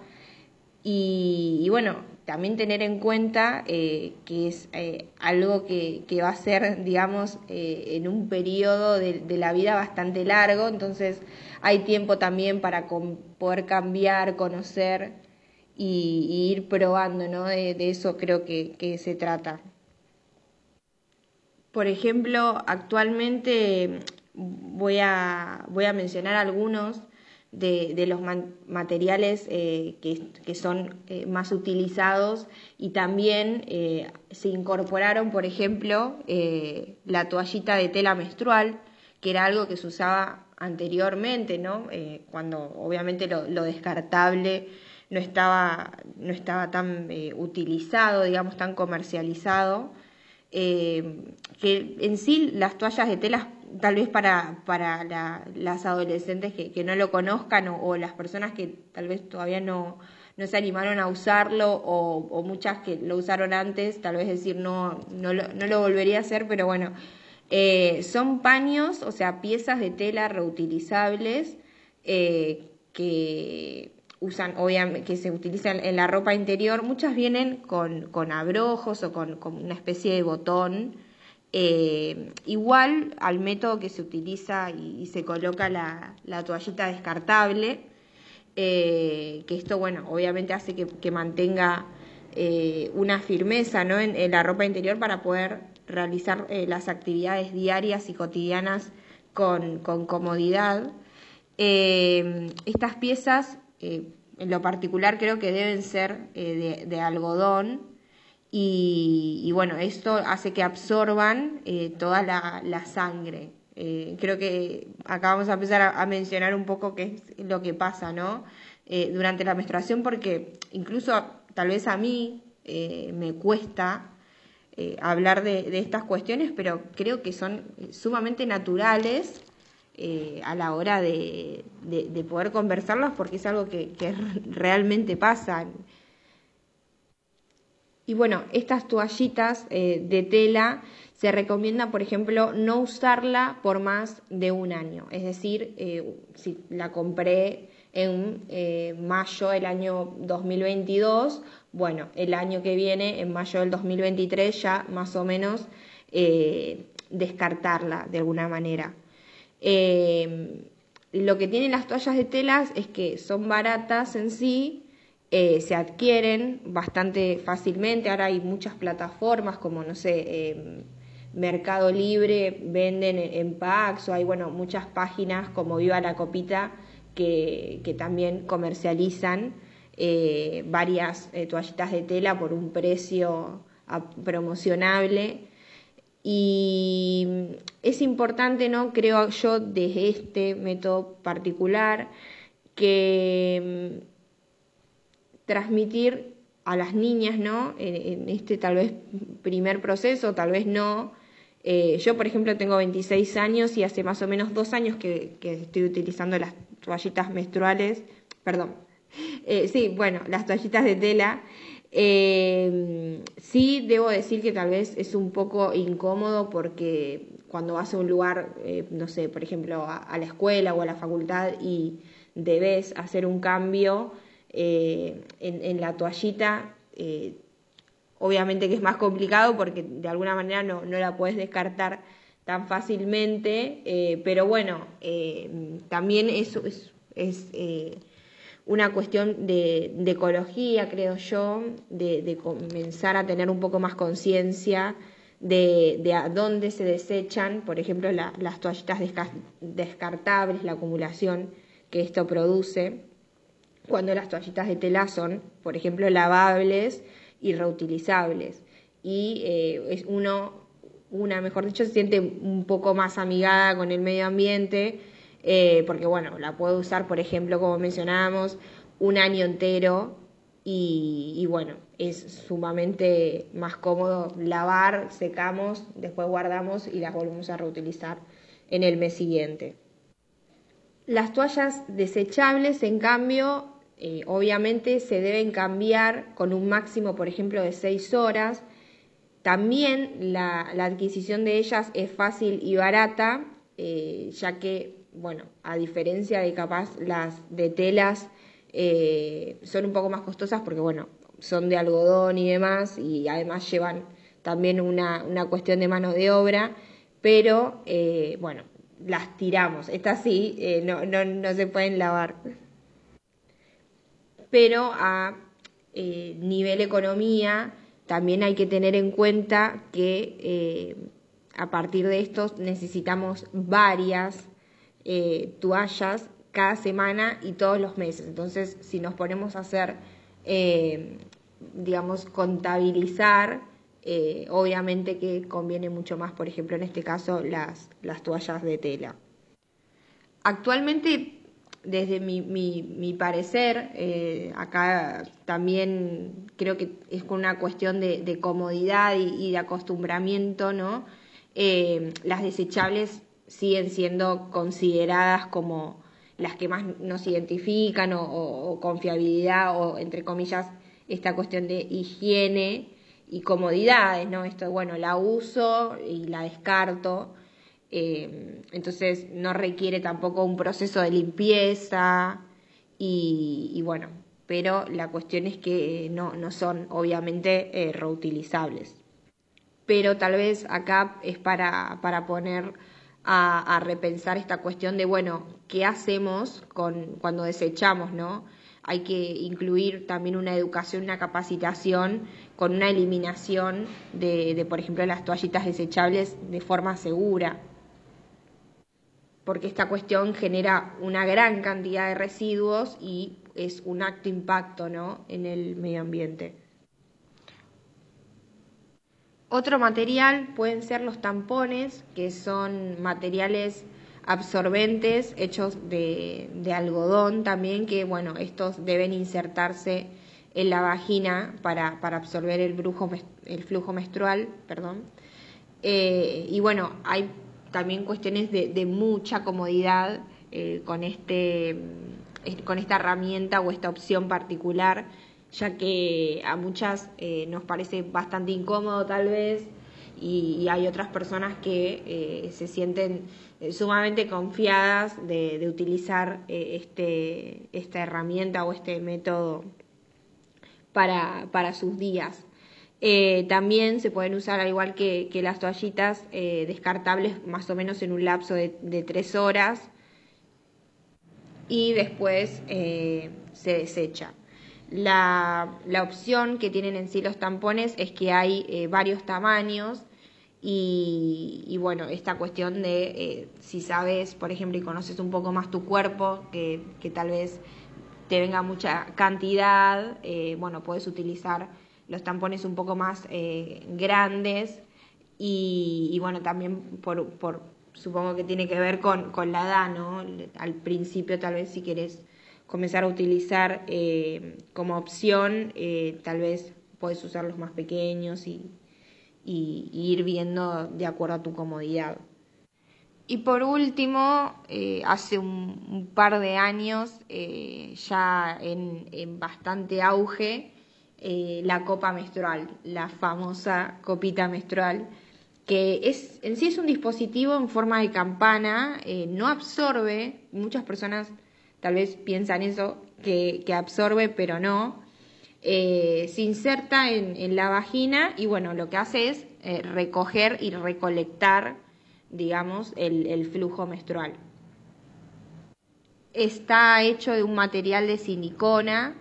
Y, bueno, también tener en cuenta eh, que es eh, algo que, va a ser, digamos, en un periodo de, la vida bastante largo, entonces hay tiempo también para poder cambiar, conocer y, ir probando, ¿no? De, eso creo que, que se trata. Por ejemplo, actualmente voy a, voy a mencionar algunos de, los materiales eh, que, son eh, más utilizados y también eh, se incorporaron, por ejemplo, la toallita de tela menstrual, que era algo que se usaba anteriormente, ¿no? cuando obviamente lo, lo, descartable no estaba, no estaba tan utilizado, digamos, tan comercializado. Que en sí las toallas de tela tal vez para, para las adolescentes que, no lo conozcan o, las personas que tal vez todavía no, no se animaron a usarlo o, muchas que lo usaron antes, tal vez decir no, no, lo, no lo volvería a hacer, pero bueno, eh, son paños, o sea, piezas de tela reutilizables eh, que usan, obviamente, que se utilizan en la ropa interior, muchas vienen con, con abrojos o con, una especie de botón. Eh, igual al método que se utiliza y, se coloca la, toallita descartable, eh, que esto, bueno, obviamente hace que, mantenga eh, una firmeza ¿no? en, la ropa interior para poder realizar las actividades diarias y cotidianas con, con comodidad. estas piezas eh, en lo particular creo que deben ser eh, de, algodón y, bueno, esto hace que absorban eh, toda la, sangre. creo que acá vamos a empezar a, mencionar un poco qué es lo que pasa, ¿no? durante la menstruación, porque incluso tal vez a mí me cuesta hablar de, estas cuestiones, pero creo que son sumamente naturales eh, a la hora de, poder conversarlas porque es algo que, realmente pasa. Y bueno, estas toallitas eh, de tela se recomienda, por ejemplo, no usarla por más de un año. Es decir, eh, si la compré en mayo del año 2022, bueno, el año que viene, en mayo del 2023, ya más o menos descartarla de alguna manera. Eh, lo que tienen las toallas de telas es que son baratas en sí, eh, se adquieren bastante fácilmente. Ahora hay muchas plataformas como, no sé, em, Mercado Libre, venden en, Pax, o hay, bueno, muchas páginas como Viva la Copita que, también comercializan eh, varias toallitas de tela por un precio promocionable. Y es importante, ¿no? Creo yo, desde este método particular, que mm, transmitir a las niñas, ¿no? En, este tal vez primer proceso, tal vez no. Eh, yo, por ejemplo, tengo 26 años y hace más o menos dos años que, estoy utilizando las toallitas menstruales, perdón, eh, sí, bueno, las toallitas de tela eh, sí, debo decir que tal vez es un poco incómodo porque cuando vas a un lugar, eh, no sé, por ejemplo, a, la escuela o a la facultad y debes hacer un cambio eh, en, la toallita, eh, obviamente que es más complicado porque de alguna manera no, no la puedes descartar tan fácilmente, pero bueno, también eso es, es una cuestión de, ecología, creo yo, de, comenzar a tener un poco más conciencia de, a dónde se desechan, por ejemplo, las toallitas descartables, la acumulación que esto produce, cuando las toallitas de tela son, por ejemplo, lavables y reutilizables. Y eh, es uno, una, mejor dicho, se siente un poco más amigada con el medio ambiente eh, porque bueno, la puedo usar, por ejemplo, como mencionábamos, un año entero y, bueno, es sumamente más cómodo lavar, secamos, después guardamos y las volvemos a reutilizar en el mes siguiente. Las toallas desechables, en cambio, eh, obviamente se deben cambiar con un máximo, por ejemplo, de 6 horas. También la, adquisición de ellas es fácil y barata, eh, ya que bueno, a diferencia de capaz las de telas, eh, son un poco más costosas porque, bueno, son de algodón y demás, y además llevan también una, cuestión de mano de obra, pero, eh, bueno, las tiramos. Estas sí, eh, no, no, no se pueden lavar. Pero a nivel economía, también hay que tener en cuenta que a partir de esto necesitamos varias eh, toallas cada semana y todos los meses. Entonces, si nos ponemos a hacer, eh, digamos, contabilizar, eh, obviamente que conviene mucho más, por ejemplo, en este caso, las, las toallas de tela. Actualmente, desde mi, mi, parecer, acá también creo que es una cuestión de, comodidad y, y, de acostumbramiento, ¿no? las desechables siguen siendo consideradas como las que más nos identifican o, confiabilidad o entre comillas esta cuestión de higiene y comodidades, ¿no? Esto, bueno, la uso y la descarto. Eh, entonces no requiere tampoco un proceso de limpieza y, bueno, pero la cuestión es que no, no son obviamente eh, reutilizables. Pero tal vez acá es para, para poner a, repensar esta cuestión de, bueno, ¿qué hacemos con, cuando desechamos, no? Hay que incluir también una educación, una capacitación con una eliminación de, de por ejemplo, las toallitas desechables de forma segura porque esta cuestión genera una gran cantidad de residuos y es un acto impacto ¿no? en el medio ambiente. Otro material pueden ser los tampones, que son materiales absorbentes hechos de, algodón también, que bueno, estos deben insertarse en la vagina para, absorber el, el flujo menstrual. Perdón. Eh, y bueno, hay también cuestiones de, mucha comodidad eh, con, este, con esta herramienta o esta opción particular ya que a muchas eh, nos parece bastante incómodo tal vez y, hay otras personas que eh, se sienten eh, sumamente confiadas de, utilizar este, esta herramienta o este método para, para sus días. también se pueden usar, al igual que, las toallitas descartables, más o menos en un lapso de, de tres horas y después se desecha. La, opción que tienen en sí los tampones es que hay eh, varios tamaños y, bueno, esta cuestión de eh, si sabes, por ejemplo, y conoces un poco más tu cuerpo, que, tal vez te venga mucha cantidad, eh, bueno, puedes utilizar los tampones un poco más grandes y, bueno, también por, por, supongo que tiene que ver con, con la edad, ¿no? Al principio tal vez si quieres comenzar a utilizar eh, como opción, eh, tal vez puedes usar los más pequeños y, ir viendo de acuerdo a tu comodidad. Y por último, eh, hace un, par de años, ya en, bastante auge, la copa menstrual, la famosa copita menstrual, que es, en sí es un dispositivo en forma de campana, no absorbe, muchas personas tal vez piensan eso, que, absorbe, pero no. Eh, se inserta en, la vagina y bueno, lo que hace es eh, recoger y recolectar, digamos, el, flujo menstrual. Está hecho de un material de silicona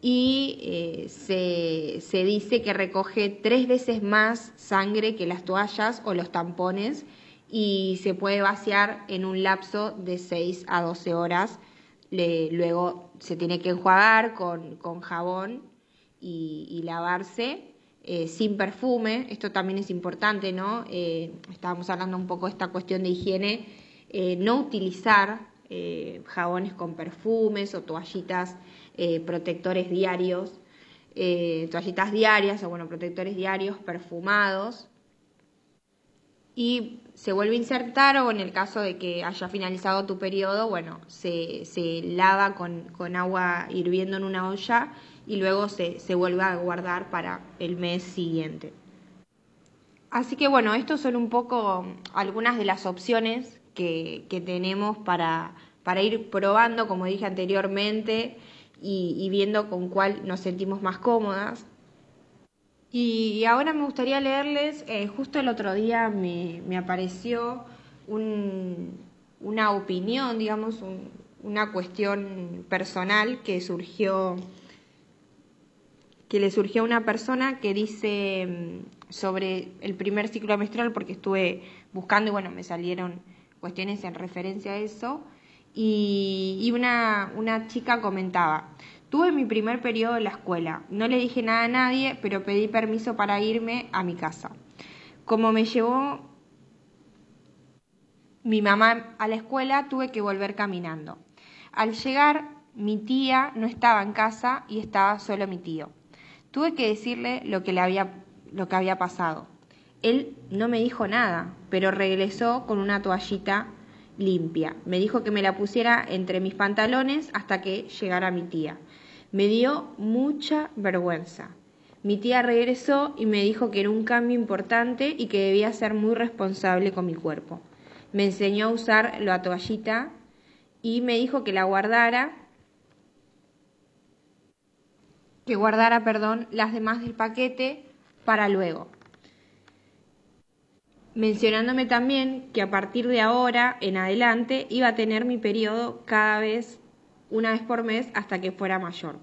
y eh, se, se dice que recoge tres veces más sangre que las toallas o los tampones y se puede vaciar en un lapso de 6 a 12 horas. luego se tiene que enjuagar con, jabón y, lavarse eh, sin perfume. Esto también es importante, ¿no? Eh, estábamos hablando un poco de esta cuestión de higiene. Eh, no utilizar jabones con perfumes o toallitas protectores diarios. toallitas diarias o bueno, protectores diarios perfumados y se vuelve a insertar o en el caso de que haya finalizado tu periodo, bueno, se, lava con, agua hirviendo en una olla y luego se, vuelve a guardar para el mes siguiente. Así que bueno, estos son un poco algunas de las opciones que, tenemos para, para, ir probando, como dije anteriormente, y viendo con cuál nos sentimos más cómodas. Y ahora me gustaría leerles, eh, justo el otro día me, apareció una opinión, digamos, una cuestión personal que surgió, que le surgió a una persona que dice mm, sobre el primer ciclo menstrual, porque estuve buscando y bueno, me salieron cuestiones en referencia a eso, y, y una, una chica comentaba, Tuve mi primer periodo en la escuela. No le dije nada a nadie, pero pedí permiso para irme a mi casa. Como me llevó mi mamá a la escuela, tuve que volver caminando. Al llegar, mi tía no estaba en casa y estaba solo mi tío. Tuve que decirle lo que, le lo que había pasado. Él no me dijo nada, pero regresó con una toallita limpia. Me dijo que me la pusiera entre mis pantalones hasta que llegara mi tía. Me dio mucha vergüenza. Mi tía regresó y me dijo que era un cambio importante y que debía ser muy responsable con mi cuerpo. Me enseñó a usar la toallita y me dijo que la guardara, que guardara, perdón, las demás del paquete para luego. Mencionándome también que a partir de ahora en adelante iba a tener mi periodo cada vez, una vez por mes, hasta que fuera mayor.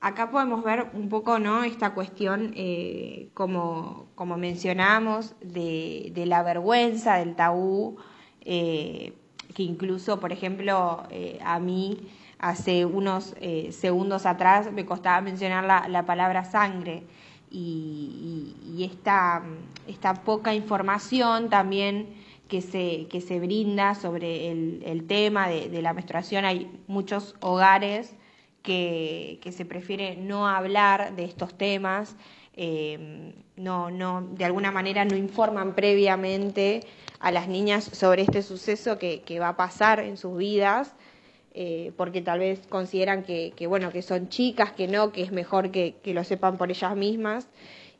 Acá podemos ver un poco ¿no? esta cuestión, eh, como, como mencionamos, de, la vergüenza, del tabú, eh, que incluso, por ejemplo, eh, a mí hace unos segundos atrás me costaba mencionar la, la palabra sangre y, y, y esta, esta, poca información también que se, que se brinda sobre el, el tema de, de, la menstruación. Hay muchos hogares que, que se prefiere no hablar de estos temas, eh, no, no, de alguna manera no informan previamente a las niñas sobre este suceso que, que va a pasar en sus vidas. Eh, porque tal vez consideran que, que, bueno, que son chicas, que no, que es mejor que, que lo sepan por ellas mismas.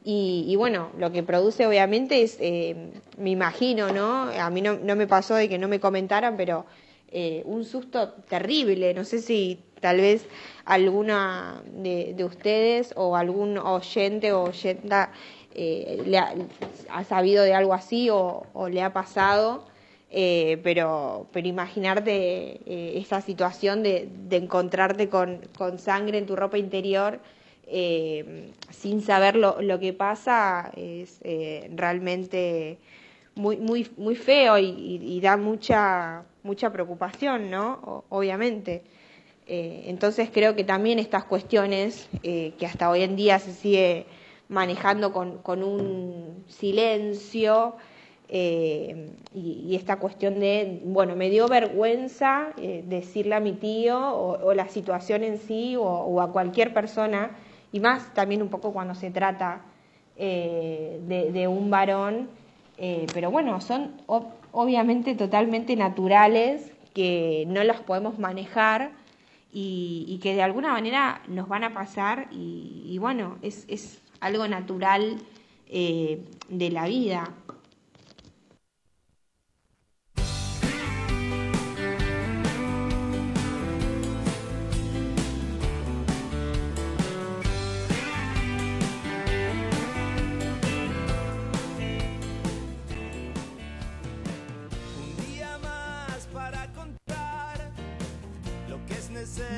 Y, y, bueno, lo que produce obviamente es, eh, me imagino, ¿no? A mí no, no, me pasó de que no me comentaran, pero eh, un susto terrible. No sé si tal vez alguna de, de ustedes o algún oyente o oyenta eh, le ha, sabido de algo así o, o le ha pasado. Eh, pero, pero imaginarte eh, esa situación de, de encontrarte con, con, sangre en tu ropa interior eh, sin saber lo, lo, que pasa es eh, realmente muy, muy, muy feo y, da mucha, mucha preocupación, ¿no? Obviamente. Eh, entonces creo que también estas cuestiones que hasta hoy en día se sigue manejando con, con un silencio, y, esta cuestión de, bueno, me dio vergüenza decirle a mi tío o, la situación en sí o, a cualquier persona, y más también un poco cuando se trata eh, de, un varón, eh, pero bueno, son ob obviamente totalmente naturales que no los podemos manejar y, que de alguna manera nos van a pasar y, y bueno, es, es, algo natural eh, de la vida.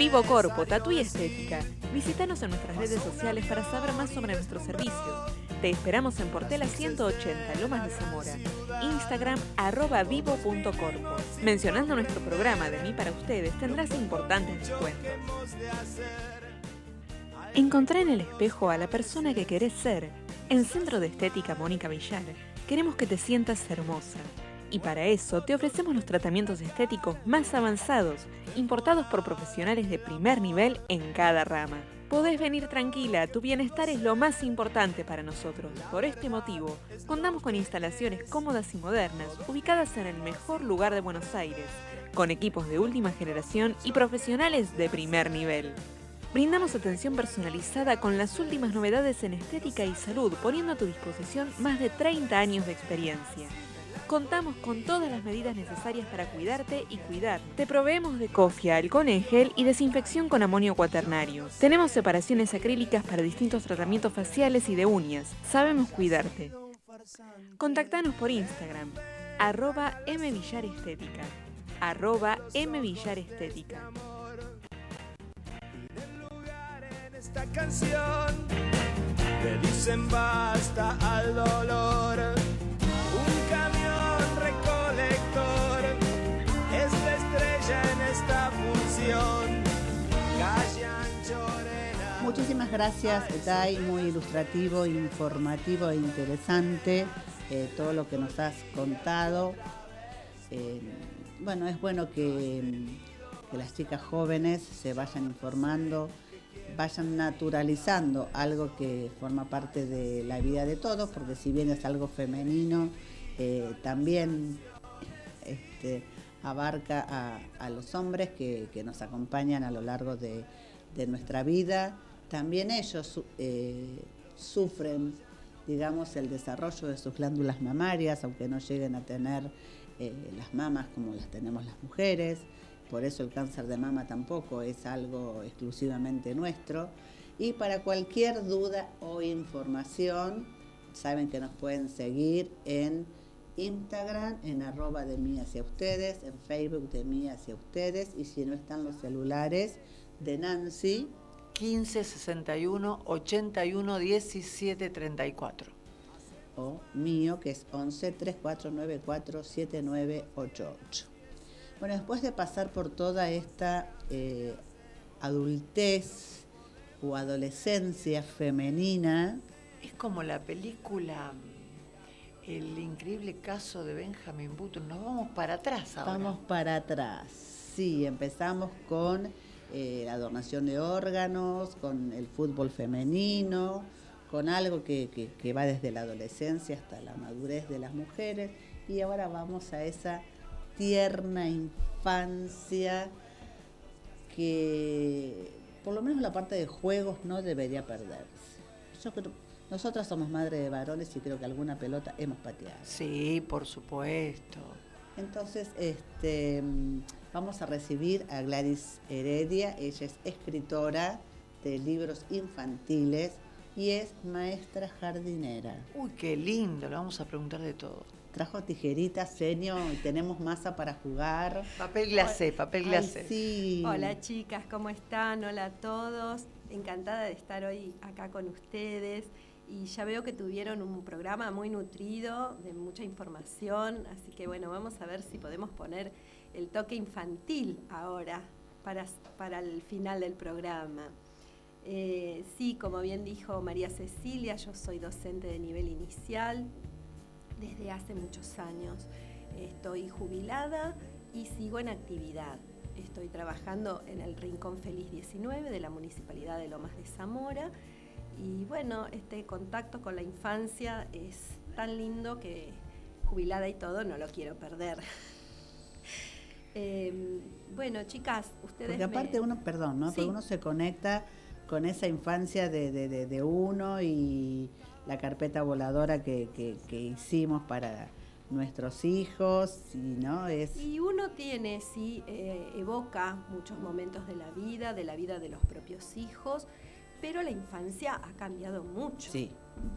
Vivo Corpo, Tatu y Estética. Visítanos en nuestras redes sociales para saber más sobre nuestros servicios. Te esperamos en Portela 180, Lomas de Zamora. Instagram arroba vivo.corpo. Mencionando nuestro programa de mí para ustedes tendrás importantes descuentos. Encontrá en el espejo a la persona que querés ser. En Centro de Estética Mónica Villar queremos que te sientas hermosa. Y para eso te ofrecemos los tratamientos estéticos más avanzados, importados por profesionales de primer nivel en cada rama. Podés venir tranquila, tu bienestar es lo más importante para nosotros. Por este motivo, contamos con instalaciones cómodas y modernas, ubicadas en el mejor lugar de Buenos Aires, con equipos de última generación y profesionales de primer nivel. Brindamos atención personalizada con las últimas novedades en estética y salud, poniendo a tu disposición más de 30 años de experiencia. Contamos con todas las medidas necesarias para cuidarte y cuidar. Te proveemos de cofia, alcohol en gel y desinfección con amonio cuaternario. Tenemos separaciones acrílicas para distintos tratamientos faciales y de uñas. Sabemos cuidarte. Contactanos por Instagram, arroba mvillarestética, arroba mvillarestética. Esta canción le dicen basta al dolor. Muchísimas gracias, Dai, muy ilustrativo, informativo e interesante eh, todo lo que nos has contado. Eh, bueno, es bueno que, las chicas jóvenes se vayan informando, vayan naturalizando algo que forma parte de la vida de todos, porque si bien es algo femenino, eh, también este, abarca a, los hombres que, nos acompañan a lo largo de nuestra vida también ellos eh, sufren, digamos, el desarrollo de sus glándulas mamarias, aunque no lleguen a tener eh, las mamas como las tenemos las mujeres. Por eso el cáncer de mama tampoco es algo exclusivamente nuestro. Y para cualquier duda o información, saben que nos pueden seguir en Instagram, en arroba de mí hacia ustedes, en Facebook de mí hacia ustedes, y si no están los celulares de Nancy, 15 61 81 17 34. O mío, que es 11 3494 7988. Bueno, después de pasar por toda esta eh, adultez o adolescencia femenina. Es como la película El increíble caso de Benjamin Button. Nos vamos para atrás ahora. Vamos para atrás. Sí, empezamos con eh, la donación de órganos, con el fútbol femenino, con algo que, que va desde la adolescencia hasta la madurez de las mujeres. Y ahora vamos a esa tierna infancia que por lo menos la parte de juegos no debería perderse. Yo creo, nosotras somos madres de varones y creo que alguna pelota hemos pateado. Sí, por supuesto. Entonces, este, vamos a recibir a Gladys Heredia. Ella es escritora de libros infantiles y es maestra jardinera. Uy, qué lindo, le vamos a preguntar de todo. Trajo tijeritas, seño, y tenemos masa para jugar. Papel glacé, papel glacé. sí. Hola chicas, ¿cómo están? Hola a todos. Encantada de estar hoy acá con ustedes. Y ya veo que tuvieron un programa muy nutrido, de mucha información. Así que bueno, vamos a ver si podemos poner el toque infantil ahora para, para el final del programa. Eh, sí, como bien dijo María Cecilia, yo soy docente de nivel inicial, desde hace muchos años. Estoy jubilada y sigo en actividad. Estoy trabajando en el Rincón Feliz 19 de la Municipalidad de Lomas de Zamora. Y bueno, este contacto con la infancia es tan lindo que jubilada y todo no lo quiero perder. Em, bueno, chicas, ustedes. Porque aparte uno, perdón, ¿no? Porque uno se conecta con esa infancia de, de, de uno y la carpeta voladora que, hicimos para nuestros hijos, y, ¿no? Es... Y uno tiene, sí, eh, evoca muchos momentos de la vida, de la vida de los propios hijos, pero la infancia ha cambiado mucho. Sí.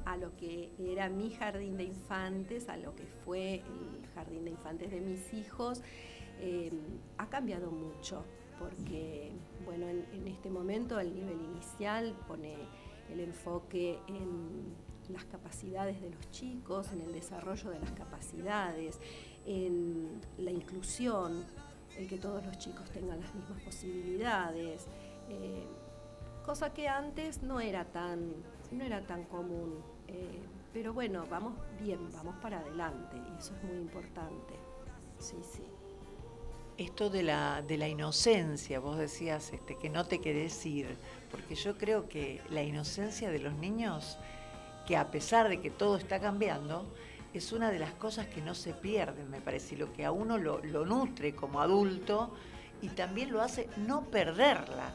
A lo que era mi jardín de infantes, a lo que fue el jardín de infantes de mis hijos, em, ha cambiado mucho, porque, bueno, en este momento el nivel inicial pone el enfoque en las capacidades de los chicos, en el desarrollo de las capacidades, en la inclusión, en que todos los chicos tengan las mismas posibilidades, eh, cosa que antes no era tan, no era tan común. Eh, pero bueno, vamos bien, vamos para adelante y eso es muy importante. Sí, sí. Esto de la, de la inocencia, vos decías este, que no te querés ir, porque yo creo que la inocencia de los niños que a pesar de que todo está cambiando, es una de las cosas que no se pierden, me parece, y lo que a uno lo, nutre como adulto y también lo hace no perderla.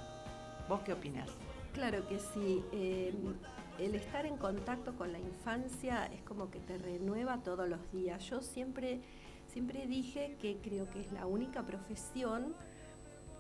¿Vos qué opinás? Claro que sí. Eh, el estar en contacto con la infancia es como que te renueva todos los días. Yo siempre, siempre dije que creo que es la única profesión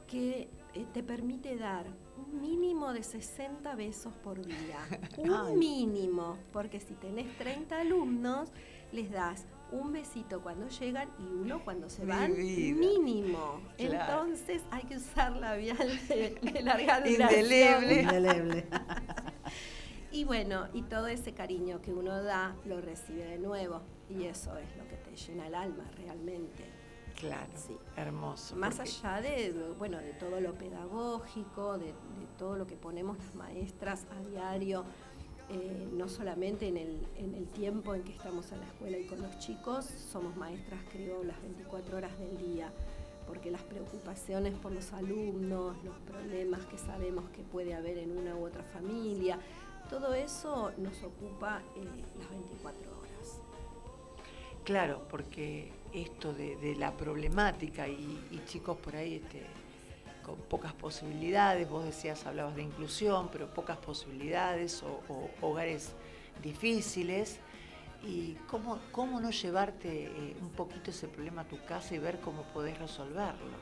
que eh, te permite dar un mínimo de 60 besos por día. Un mínimo, porque si tenés 30 alumnos, les das un besito cuando llegan y uno cuando se van, mínimo. Entonces hay que usar labial de, de larga duración. Indeleble. Indeleble. y bueno, y todo ese cariño que uno da, lo recibe de nuevo. Y eso es lo que te llena el alma realmente. Claro, sí. hermoso. Más allá de, bueno, de todo lo pedagógico, de, todo lo que ponemos las maestras a diario, eh, no solamente en el, en el tiempo en que estamos en la escuela y con los chicos, somos maestras creo las 24 horas del día, porque las preocupaciones por los alumnos, los problemas que sabemos que puede haber en una u otra familia, todo eso nos ocupa eh, las 24 horas. Claro, porque esto de, la problemática y, chicos por ahí este, con pocas posibilidades, vos decías, hablabas de inclusión, pero pocas posibilidades o, hogares difíciles. ¿Y cómo, cómo no llevarte eh, un poquito ese problema a tu casa y ver cómo podés resolverlo?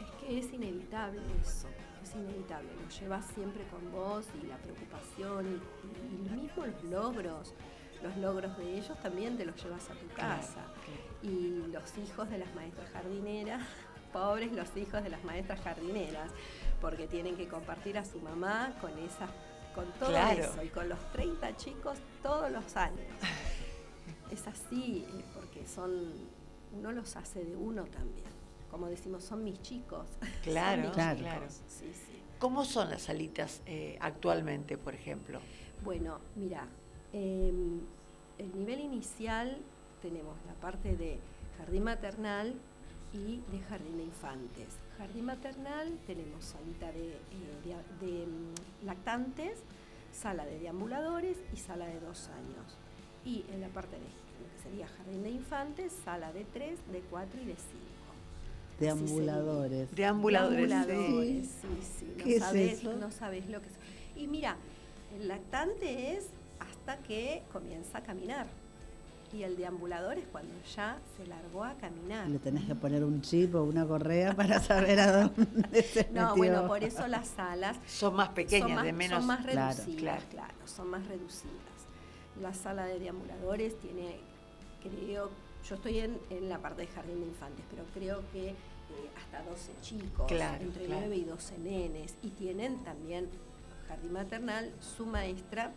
Es que es inevitable eso, es inevitable, lo llevas siempre con vos y la preocupación y, y mismo los logros, los logros de ellos también te los llevas a tu casa. Y los hijos de las maestras jardineras, pobres los hijos de las maestras jardineras, porque tienen que compartir a su mamá con esas con todo eso y con los 30 chicos todos los años. Es así, eh, porque son, uno los hace de uno también. Como decimos, son mis chicos. Claro, mis claro. chicos. Sí, sí. ¿Cómo son las salitas eh, actualmente, por ejemplo? Bueno, mira, eh, el nivel inicial tenemos la parte de jardín maternal y de jardín de infantes. Jardín maternal tenemos salita de, eh, de, de mm, lactantes, sala de deambuladores y sala de dos años. Y en la parte de lo que sería jardín de infantes, sala de tres, de cuatro y de cinco. Deambuladores. Deambuladores, Deambuladores, sí. sí, sí. ¿Qué No es sabés, eso? no sabés lo que es. Y mira, el lactante es hasta que comienza a caminar. Y el deambulador es cuando ya se largó a caminar. Le tenés que poner un chip o una correa para saber a dónde se No, metió. bueno, por eso las salas Son más pequeñas, son más, de menos... son más Claro, reducidas, claro. claro, son más reducidas. La sala de deambuladores tiene, creo, yo estoy en, en la parte de jardín de infantes, pero creo que eh, hasta 12 chicos, Claro, entre claro. 9 y 12 nenes, y tienen también jardín maternal, su maestra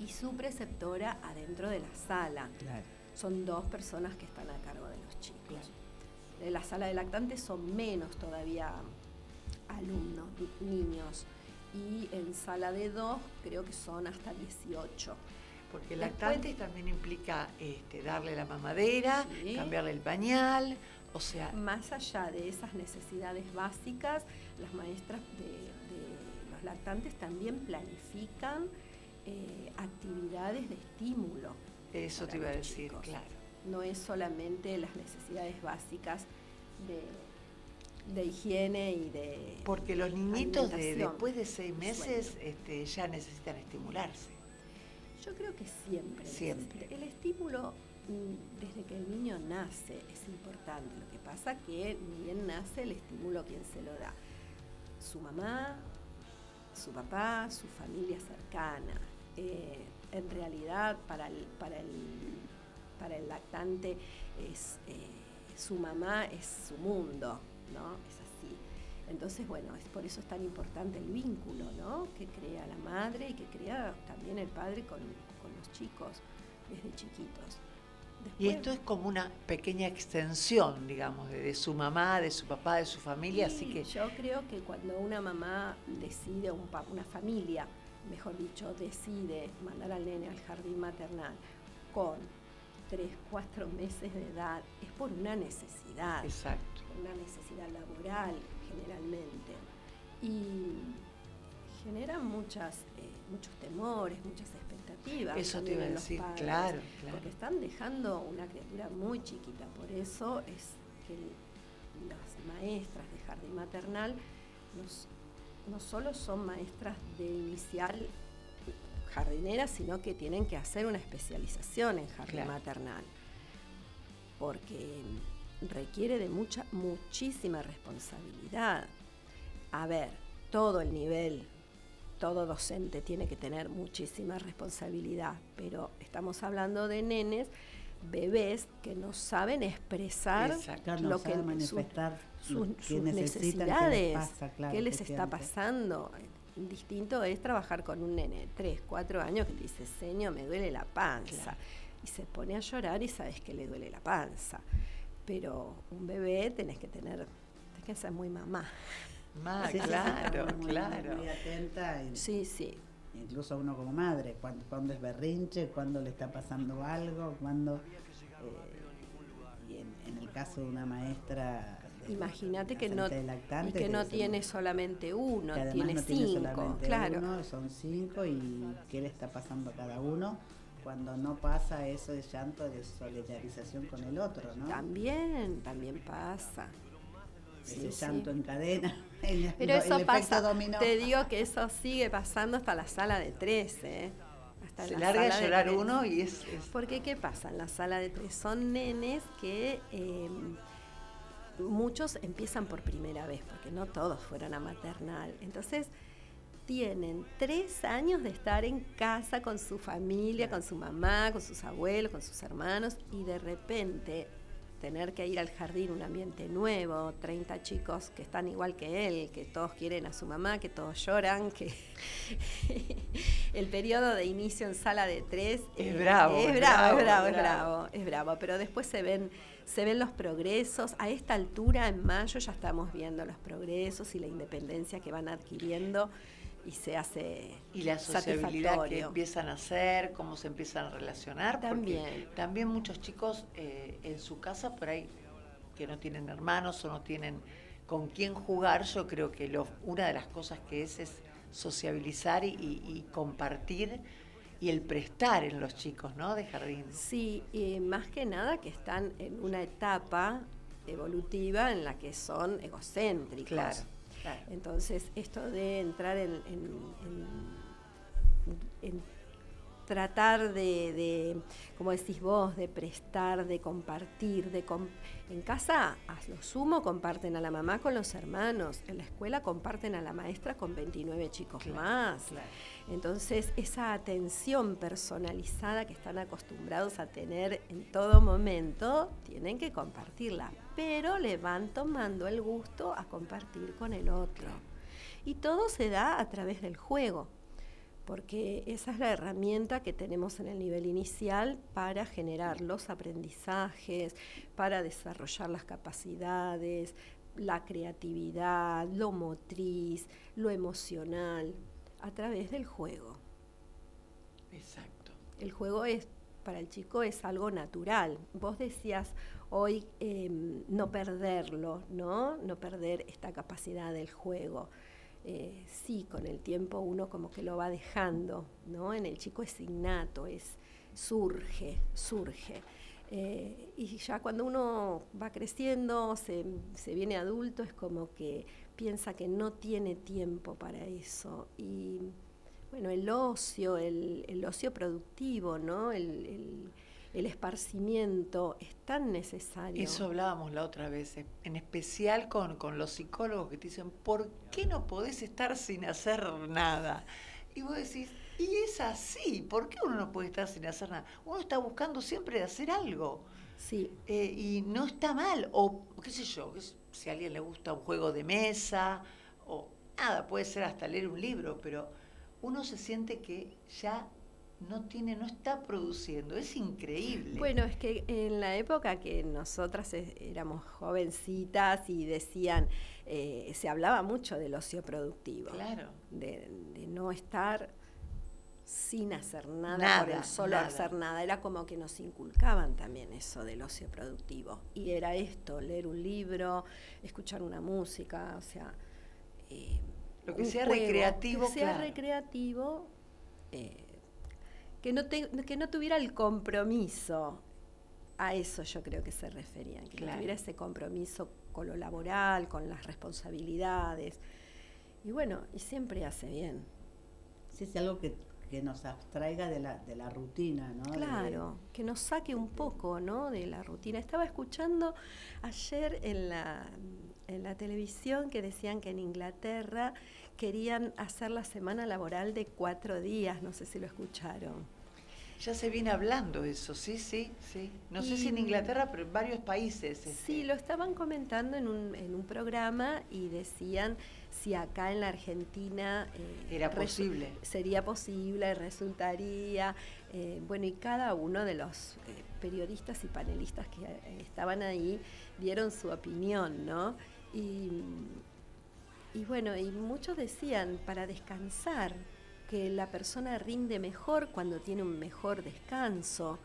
y su preceptora adentro de la sala. Claro. Son dos personas que están a cargo de los chicos. En la sala de lactantes son menos todavía alumnos, ni- niños. Y en sala de dos creo que son hasta 18. Porque el Después- lactante también implica este, darle la mamadera, Sí. cambiarle el pañal, o sea, Más allá de esas necesidades básicas, las maestras de, de los lactantes también planifican eh, actividades de estímulo. eso te iba a decir, chicos. claro. No es solamente las necesidades básicas de, de higiene y de... Porque los niñitos de, después de seis meses este, ya necesitan estimularse. Yo creo que siempre. Siempre. El estímulo mm, desde que el niño nace es importante. Lo que pasa que ni bien nace el estímulo quién se lo da. Su mamá, su papá, su familia cercana. Eh, en realidad para el, para el, para el lactante es eh, su mamá es su mundo, ¿no? Es así. Entonces, bueno, es por eso es tan importante el vínculo, ¿no? Que crea la madre y que crea también el padre con, con los chicos desde chiquitos. Y esto es como una pequeña extensión, digamos, de, de su mamá, de su papá, de su familia, así Sí, que yo creo que cuando una mamá decide, un una familia, mejor dicho, decide mandar al nene al jardín maternal con 3, 4 meses de edad, es por una necesidad, exacto. por una necesidad laboral generalmente. Y genera muchas, eh, muchos temores, muchas expectativas. Eso te iba a decir, padres, claro, claro. Porque están dejando una criatura muy chiquita, por eso es que el- las maestras de jardín maternal nos- no solo son maestras de inicial jardineras, sino que tienen que hacer una especialización en jardín Claro. maternal, porque requiere de mucha, muchísima responsabilidad. A ver, todo el nivel, todo docente tiene que tener muchísima responsabilidad, pero estamos hablando de nenes, bebés que no saben expresar Exacto. Claro, no lo que manifestar sus, necesitan, qué necesidades, les pasa, claro, qué les está pasando. Distinto es trabajar con un nene de 3, 4 años que te dice, señor, me duele la panza. Claro. Y se pone a llorar y sabes que le duele la panza. Pero un bebé tenés que tener, tenés que ser muy mamá. Sí, sí, claro, muy, muy, claro. Muy atenta, y- Sí, sí. incluso uno como madre, cuando, cuando es berrinche, cuando le está pasando algo, cuando... eh, y en, en el caso de una maestra... de- Imagínate que no, de y que no tiene solamente uno, tiene no cinco, claro. uno, son cinco y qué le está pasando a cada uno cuando no pasa eso de llanto de solidarización con el otro, ¿no? También, también pasa. ese sí. llanto en cadena. el- Pero el eso pasa, dominó. te digo que eso sigue pasando hasta la sala de tres, ¿eh? Hasta Se la larga a sala de llorar tres. uno y es, es- Porque ¿qué pasa? En la sala de tres son nenes que eh, muchos empiezan por primera vez, porque no todos fueron a maternal. Entonces tienen tres años de estar en casa con su familia, con su mamá, con sus abuelos, con sus hermanos, y de repente tener que ir al jardín, un ambiente nuevo, 30 chicos que están igual que él, que todos quieren a su mamá, que todos lloran, que el periodo de inicio en sala de tres Es bravo, es es bravo, es bravo, es bravo. bravo, es bravo, pero después se ven se ven los progresos. A esta altura, en mayo, ya estamos viendo los progresos y la independencia que van adquiriendo y se hace y la sociabilidad que empiezan a hacer, cómo se empiezan a relacionar. También. También muchos chicos eh, en su casa por ahí que no tienen hermanos o no tienen con quién jugar, yo creo que lo, una de las cosas que es es sociabilizar y, y- y compartir y el prestar en los chicos, ¿no? De jardín. Sí, y más que nada que están en una etapa evolutiva en la que son egocéntricos. Claro, claro. Entonces, esto de entrar en, en- en- en tratar de, de, como decís vos, de prestar, de compartir, de com- en casa a lo sumo comparten a la mamá con los hermanos, en la escuela comparten a la maestra con 29 chicos más. claro. Entonces, esa atención personalizada que están acostumbrados a tener en todo momento, tienen que compartirla, pero le van tomando el gusto a compartir con el otro. Y todo se da a través del juego, porque esa es la herramienta que tenemos en el nivel inicial para generar los aprendizajes, para desarrollar las capacidades, la creatividad, lo motriz, lo emocional, a través del juego. Exacto. El juego es para el chico es algo natural. Vos decías hoy em, no perderlo, ¿no? No perder esta capacidad del juego. Eh, sí, con el tiempo uno como que lo va dejando, ¿no? En el chico es innato, es surge, surge. Eh, y ya cuando uno va creciendo, se, se viene adulto, es como que piensa que no tiene tiempo para eso. Y bueno, el ocio, el, el ocio productivo, ¿no? El, el- el esparcimiento es tan necesario. Eso hablábamos la otra vez, eh, en especial con, con los psicólogos que te dicen, ¿por qué no podés estar sin hacer nada? Y vos decís, y es así, ¿por qué uno no puede estar sin hacer nada? Uno está buscando siempre hacer algo. Sí, Eh, y no está mal, o qué sé yo, si a alguien le gusta un juego de mesa, o nada, puede ser hasta leer un libro, pero uno se siente que ya no tiene, no está produciendo, es increíble. Bueno, es que en la época que nosotras eh, éramos jovencitas y decían, eh, se hablaba mucho del ocio productivo, claro. de, de no estar sin hacer nada, por el solo nada. hacer nada. Era como que nos inculcaban también eso del ocio productivo. Y era esto, leer un libro, escuchar una música, o sea... eh, Lo que sea juego, recreativo, Que sea claro. recreativo, eh, que, no te- que no tuviera el compromiso. A eso yo creo que se referían, que no tuviera ese compromiso con lo laboral, con las responsabilidades. Y bueno, y siempre hace bien. Sí, es algo que, que nos abstraiga de la, de la rutina, ¿no? De- Claro, que nos saque un poco ¿no? de la rutina. Estaba escuchando ayer en la, en la televisión que decían que en Inglaterra querían hacer la semana laboral de cuatro días, no sé si lo escucharon. Ya se viene hablando eso, sí, sí, sí. No sé si en Inglaterra, pero en varios países. Sí, este, lo estaban comentando en un, en un programa y decían si acá en la Argentina eh, Era posible. sería posible, resultaría. eh, bueno, y cada uno de los eh, periodistas y panelistas que eh, estaban ahí dieron su opinión, ¿no? Y, y bueno, y muchos decían para descansar, que la persona rinde mejor cuando tiene un mejor descanso,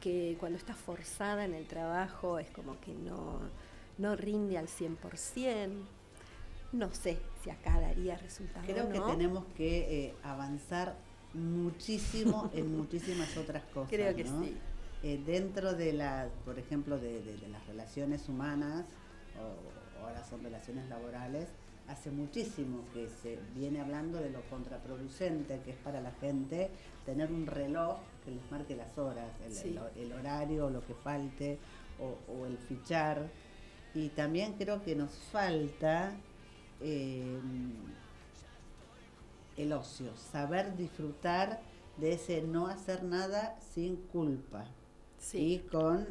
que cuando está forzada en el trabajo es como que no, no rinde al 100%. No sé si acá daría resultado. Creo que no. tenemos que eh, avanzar muchísimo en muchísimas otras cosas. Creo que ¿no? sí. Eh, dentro de las, por ejemplo, de, de- de las relaciones humanas o, ahora son relaciones laborales, hace muchísimo que se viene hablando de lo contraproducente que es para la gente tener un reloj que les marque las horas, el, horario, lo que falte, o, el fichar. Y también creo que nos falta eh, el ocio, saber disfrutar de ese no hacer nada sin culpa. Y con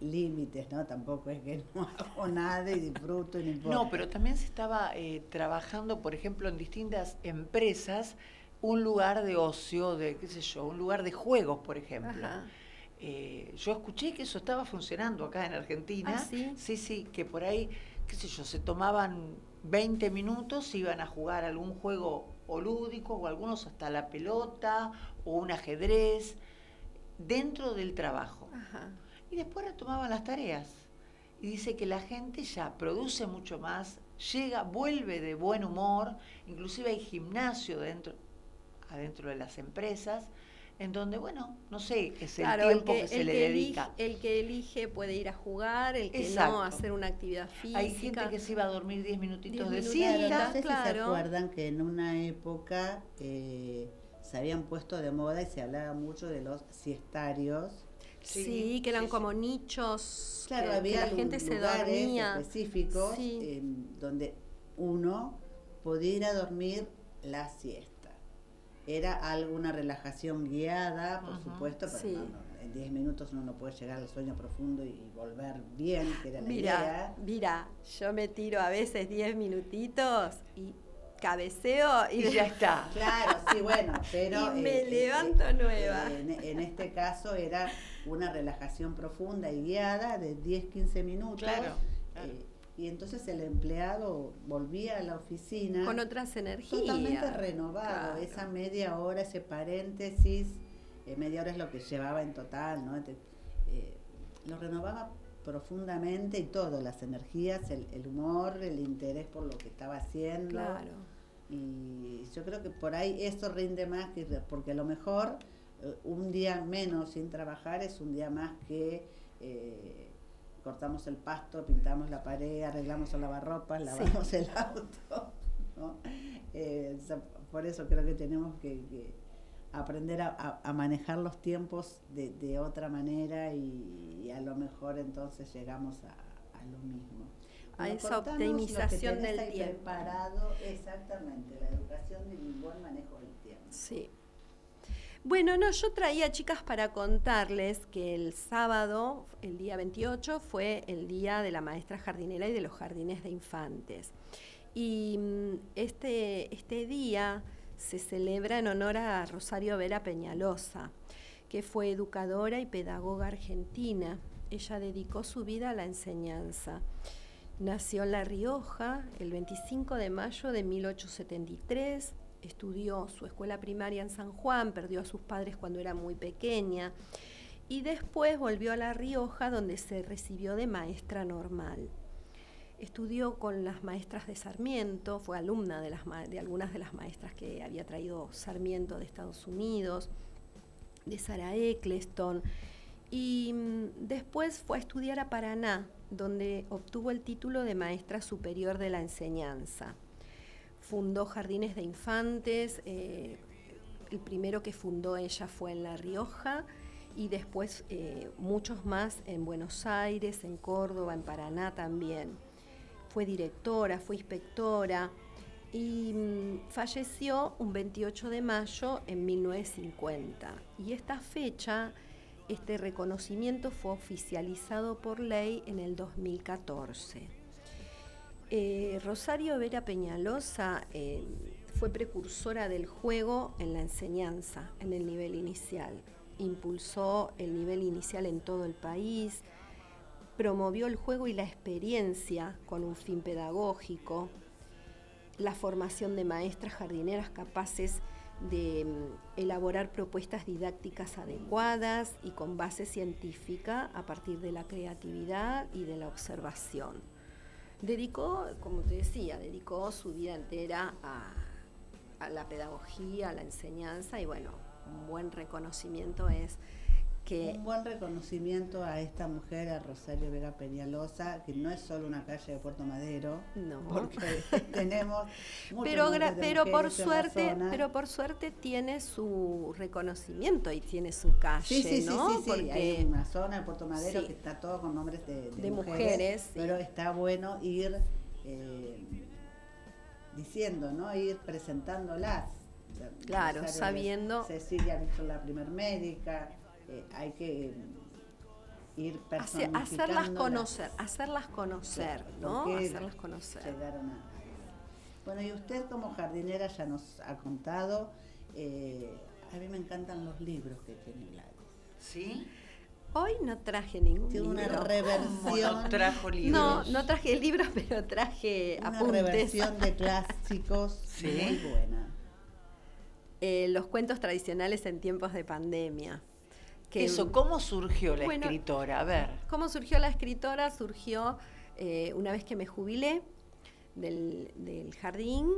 límites, ¿no? Tampoco es que no hago nada y disfruto y no importa. No, pero también se estaba eh, trabajando, por ejemplo, en distintas empresas, un lugar de ocio, de qué sé yo, un lugar de juegos, por ejemplo. Eh, yo escuché que eso estaba funcionando acá en Argentina. ¿Ah, sí? Sí, sí, que por ahí, qué sé yo, se tomaban 20 minutos, iban a jugar algún juego o lúdico, o algunos hasta la pelota, o un ajedrez, dentro del trabajo. Y después retomaban las tareas. Y dice que la gente ya produce mucho más, llega, vuelve de buen humor, inclusive hay gimnasio dentro, adentro de las empresas, en donde, bueno, no sé, es el tiempo que, se le dedica. el que elige puede ir a jugar, el que no hacer una actividad física. Hay gente que se iba a dormir 10 minutitos de siesta. No sé si se acuerdan que en una época eh, se habían puesto de moda y se hablaba mucho de los siestarios. Sí, que eran como nichos. Claro, había la gente se dormía. específicos donde uno podía ir a dormir la siesta era alguna relajación guiada, por supuesto, pero en 10 minutos uno no puede llegar al sueño profundo y, volver bien, que era la idea. Mira, yo me tiro a veces 10 minutitos y cabeceo y, ya está. Claro, sí, bueno, pero... y me eh, levanto eh, nueva. En, este caso era una relajación profunda y guiada de 10-15 minutos. Claro. Eh, y entonces el empleado volvía a la oficina con otras energías totalmente renovado esa media hora ese paréntesis eh, media hora es lo que llevaba en total no eh, lo renovaba profundamente y todo las energías el, humor el interés por lo que estaba haciendo claro. Y yo creo que por ahí eso rinde más que porque a lo mejor eh, un día menos sin trabajar es un día más que cortamos el pasto, pintamos la pared, arreglamos el lavarropas, lavamos el auto. Eh, por eso creo que tenemos que, aprender a, manejar los tiempos de, otra manera y, a lo mejor entonces llegamos a, lo mismo. A esa optimización del tiempo. Preparado, exactamente, la educación y el buen manejo del tiempo. Sí. Bueno, no, yo traía chicas para contarles que el sábado, el día 28, fue el día de la maestra jardinera y de los jardines de infantes. Y mm, este, este día se celebra en honor a Rosario Vera Peñalosa, que fue educadora y pedagoga argentina. Ella dedicó su vida a la enseñanza. Nació en La Rioja el 25 de mayo de 1873 estudió su escuela primaria en San Juan, perdió a sus padres cuando era muy pequeña. Y después volvió a La Rioja donde se recibió de maestra normal. Estudió con las maestras de Sarmiento, fue alumna de, algunas de las maestras que había traído Sarmiento de Estados Unidos, de Sarah Eccleston, y mm, después fue a estudiar a Paraná, donde obtuvo el título de maestra superior de la enseñanza fundó jardines de infantes, eh, el primero que fundó ella fue en La Rioja y después eh, muchos más en Buenos Aires, en Córdoba, en Paraná también. Fue directora, fue inspectora y mm, falleció un 28 de mayo en 1950. Y esta fecha, este reconocimiento fue oficializado por ley en el 2014. Eh, Rosario Vera Peñalosa eh, fue precursora del juego en la enseñanza, en el nivel inicial. Impulsó el nivel inicial en todo el país, promovió el juego y la experiencia con un fin pedagógico, la formación de maestras jardineras capaces de mm, elaborar propuestas didácticas adecuadas y con base científica a partir de la creatividad y de la observación. Dedicó, como te decía, dedicó su vida entera a, la pedagogía, a la enseñanza y bueno, un buen reconocimiento es que Un buen reconocimiento a esta mujer, a Rosario Vega Peñalosa, que no es solo una calle de Puerto Madero, no. porque tenemos pero pero por suerte pero por suerte tiene su reconocimiento y tiene su calle Sí, sí, sí, ¿no? sí, sí, Porque- hay una zona de Puerto Madero Sí. que está todo con nombres de, de De mujeres, pero está bueno ir eh, diciendo, ¿no? Ir presentándolas. Claro, Rosario sabiendo- Cecilia Víctor, la primer médica, eh, hay que ir personificándolas. hacerlas conocer, hacerlas conocer, ¿no? ¿Por qué Hacerlas conocer. llegaron a-? Bueno, y usted como jardinera ya nos ha contado, eh, a mí me encantan los libros que tiene Gladys. ¿Sí? Hoy no traje ningún Tiene una libro. reversión. ¿Cómo no trajo libros? No, no traje libros, pero traje Una apuntes. reversión de clásicos Sí. muy buena. Eh, los cuentos tradicionales en tiempos de pandemia. Que, Eso, ¿cómo surgió la Bueno, escritora? A ver. ¿Cómo surgió la escritora? Surgió eh, una vez que me jubilé del, del jardín.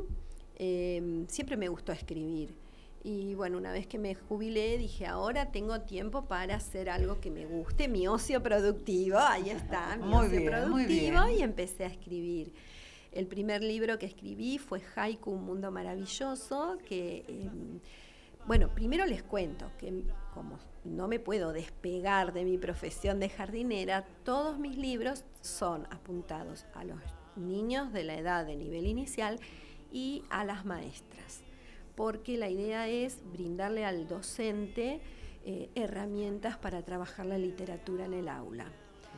eh, siempre me gustó escribir. Y bueno, una vez que me jubilé, dije, ahora tengo tiempo para hacer algo que me guste, mi ocio productivo, ahí está, mi Muy ocio bien, productivo, y empecé a escribir. El primer libro que escribí fue Haiku, un mundo maravilloso, que, eh, bueno, primero les cuento que como no me puedo despegar de mi profesión de jardinera, todos mis libros son apuntados a los niños de la edad de nivel inicial y a las maestras, porque la idea es brindarle al docente eh, herramientas para trabajar la literatura en el aula.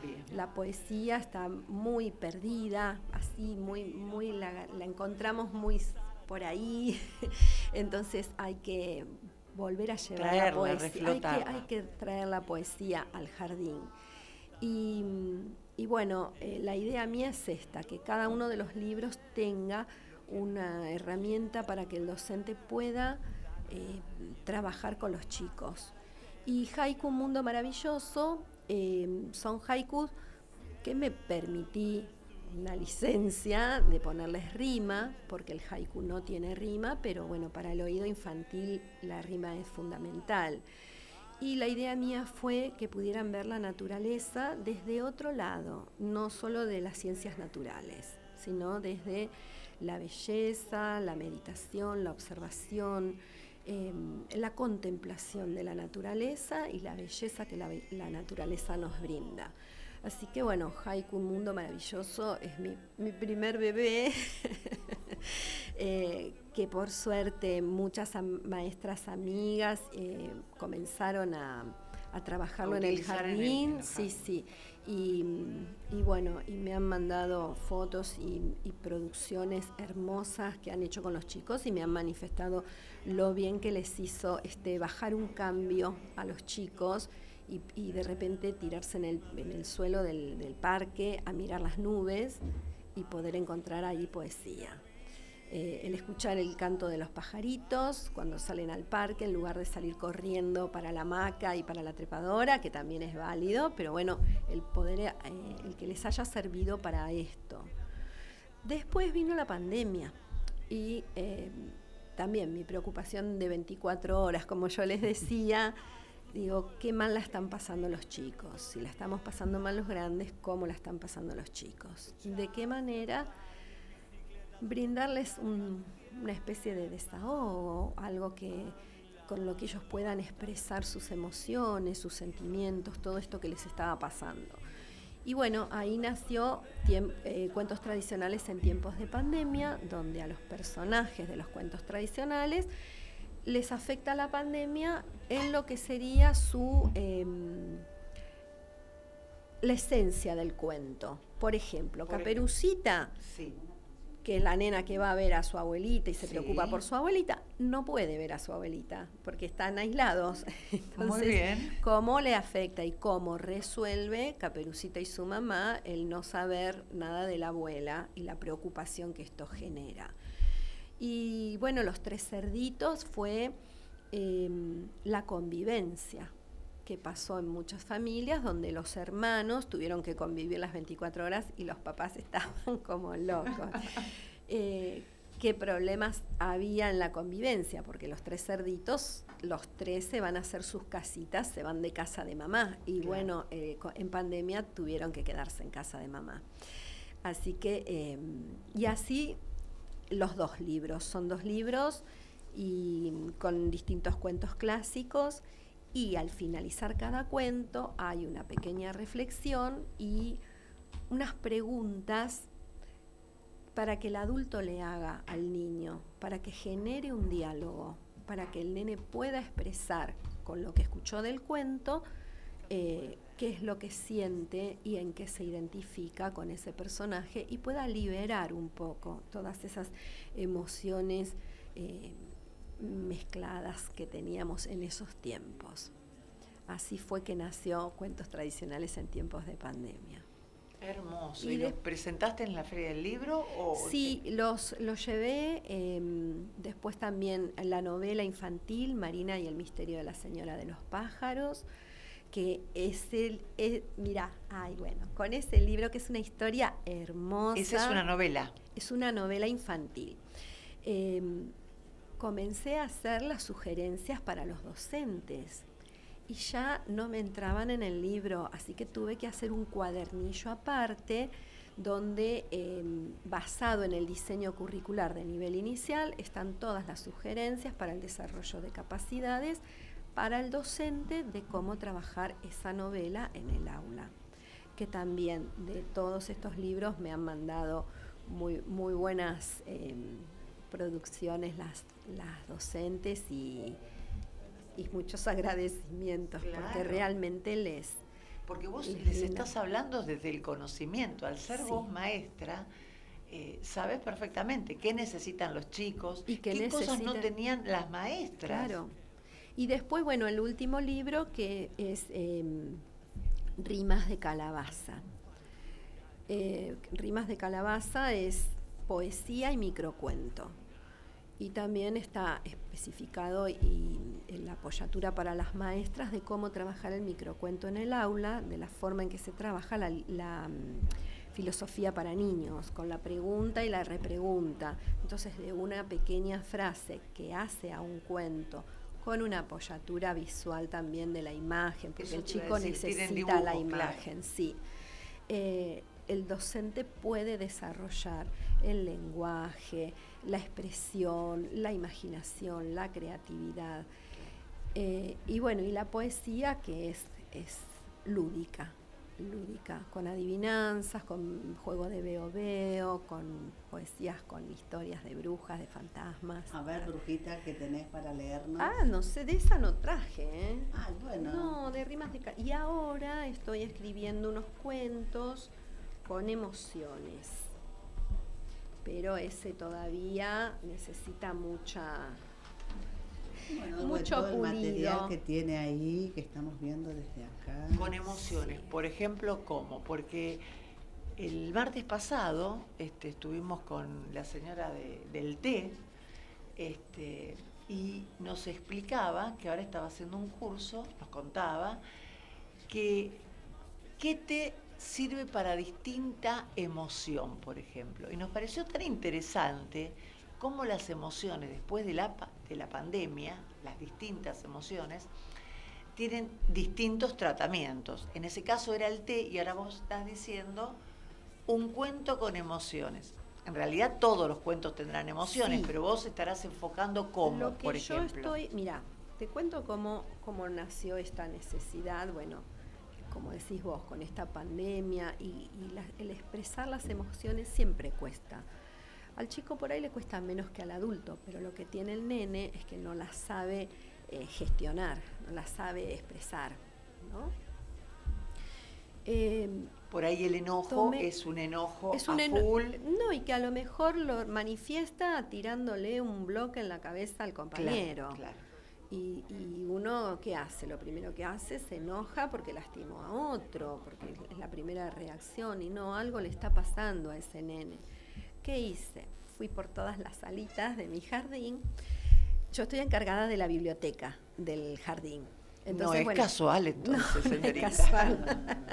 Bien. La poesía está muy perdida, así, muy, muy la, la encontramos muy por ahí. Entonces hay que volver a llevar Traerla, la poesía. Hay que, hay que traer la poesía al jardín. Y, y bueno, eh, la idea mía es esta, que cada uno de los libros tenga una herramienta para que el docente pueda eh, trabajar con los chicos. Y Haiku, un mundo maravilloso, eh, son haikus que me permití una licencia de ponerles rima, porque el haiku no tiene rima, pero bueno, para el oído infantil la rima es fundamental. Y la idea mía fue que pudieran ver la naturaleza desde otro lado, no solo de las ciencias naturales, sino desde la belleza, la meditación, la observación, eh, la contemplación de la naturaleza y la belleza que la naturaleza nos brinda. Así que bueno, Haiku, un mundo maravilloso, es mi, mi primer bebé, eh, que por suerte muchas am- maestras amigas eh, comenzaron a, a trabajarlo en el utilizar en el- jardín. en el sí, sí. Y, y bueno, y me han mandado fotos y, y producciones hermosas que han hecho con los chicos y me han manifestado lo bien que les hizo este, bajar un cambio a los chicos y, de repente tirarse en el, en el suelo del, del parque a mirar las nubes y poder encontrar ahí poesía. Eh, el escuchar el canto de los pajaritos cuando salen al parque en lugar de salir corriendo para la hamaca y para la trepadora, que también es válido, pero bueno, el poder, eh, el que les haya servido para esto. Después vino la pandemia y eh, también mi preocupación de 24 horas, como yo les decía, digo, qué mal la están pasando los chicos. Si la estamos pasando mal los grandes, ¿cómo la están pasando los chicos? ¿De qué manera? brindarles un- una especie de desahogo, algo que con lo que ellos puedan expresar sus emociones, sus sentimientos, todo esto que les estaba pasando. Y bueno, ahí nació eh, Cuentos Tradicionales en tiempos de pandemia, donde a los personajes de los cuentos tradicionales les afecta la pandemia en lo que sería su em, la esencia del cuento. Por ejemplo, Por Caperucita Sí. que es la nena que va a ver a su abuelita y se Sí. preocupa por su abuelita, no puede ver a su abuelita porque están aislados. Entonces, bien. ¿cómo le afecta y cómo resuelve Caperucita y su mamá el no saber nada de la abuela y la preocupación que esto genera? Y bueno, los tres cerditos fue em, la convivencia que pasó en muchas familias donde los hermanos tuvieron que convivir las 24 horas y los papás estaban como locos. Eh, qué problemas había en la convivencia, porque los tres cerditos, los tres se van a hacer sus casitas, se van de casa de mamá. Y bueno, eh, en pandemia tuvieron que quedarse en casa de mamá. Así que, em, y así los dos libros, son dos libros y con distintos cuentos clásicos y al finalizar cada cuento hay una pequeña reflexión y unas preguntas para que el adulto le haga al niño, para que genere un diálogo, para que el nene pueda expresar con lo que escuchó del cuento eh, qué es lo que siente y en qué se identifica con ese personaje y pueda liberar un poco todas esas emociones eh, mezcladas que teníamos en esos tiempos. Así fue que nació Cuentos Tradicionales en tiempos de pandemia. Hermoso. ¿Y, los presentaste en la Feria del Libro? O sí, los, los llevé. Em, después también la novela infantil, Marina y el misterio de la señora de los pájaros, que es el... mira, ay, bueno, con ese libro que es una historia hermosa. Esa es una novela. Es una novela infantil. Em, comencé a hacer las sugerencias para los docentes y ya no me entraban en el libro, así que tuve que hacer un cuadernillo aparte donde em, basado en el diseño curricular de nivel inicial están todas las sugerencias para el desarrollo de capacidades para el docente de cómo trabajar esa novela en el aula. Que también de todos estos libros me han mandado muy, muy buenas em, producciones las, las docentes y, y muchos agradecimientos, porque realmente les... Porque vos les, estás hablando desde el conocimiento, al ser vos maestra, eh, sabes perfectamente qué necesitan los chicos, y qué, cosas no tenían las maestras. Claro. Y después, bueno, el último libro que es em, Rimas de Calabaza. Eh, Rimas de Calabaza es poesía y microcuento y también está especificado en la apoyatura para las maestras de cómo trabajar el microcuento en el aula, de la forma en que se trabaja la, mm, filosofía para niños, con la pregunta y la repregunta. Entonces, de una pequeña frase que hace a un cuento, con una apoyatura visual también de la imagen, porque el chico necesita la imagen, sí. Eh, el docente puede desarrollar el lenguaje, la expresión, la imaginación, la creatividad. Eh, y bueno, y la poesía que es, es lúdica, lúdica, con adivinanzas, con juego de veo veo, con poesías con historias de brujas, de fantasmas. A ver, brujita, ¿qué tenés para leernos? Ah, no sé, de esa no traje, ¿eh? Ah, bueno. No, de rimas de... Y ahora estoy escribiendo unos cuentos con emociones. Pero ese todavía necesita mucha mucho todo el material que tiene ahí que estamos viendo desde acá. Con emociones, por ejemplo, ¿cómo? Porque el martes pasado este, estuvimos con la señora del té este, y nos explicaba que ahora estaba haciendo un curso, nos contaba que qué té sirve para distinta emoción, por ejemplo. Y nos pareció tan interesante cómo las emociones, después de la, de la pandemia, las distintas emociones, tienen distintos tratamientos. En ese caso era el té y ahora vos estás diciendo un cuento con emociones. En realidad todos los cuentos tendrán emociones, pero vos estarás enfocando cómo, Lo que por yo estoy, mira, te cuento cómo, cómo nació esta necesidad. Bueno, como decís vos, con esta pandemia y, el expresar las emociones siempre cuesta. Al chico por ahí le cuesta menos que al adulto, pero lo que tiene el nene es que no las sabe eh, gestionar, no las sabe expresar. ¿no? Em, por ahí el enojo es un enojo es un a full. No, y que a lo mejor lo manifiesta tirándole un bloque en la cabeza al compañero. claro. Y, uno, ¿qué hace? Lo primero que hace se enoja porque lastimó a otro, porque es la primera reacción y no, algo le está pasando a ese nene. ¿Qué hice? Fui por todas las salitas de mi jardín. Yo estoy encargada de la biblioteca del jardín. no es casual entonces, no, es casual.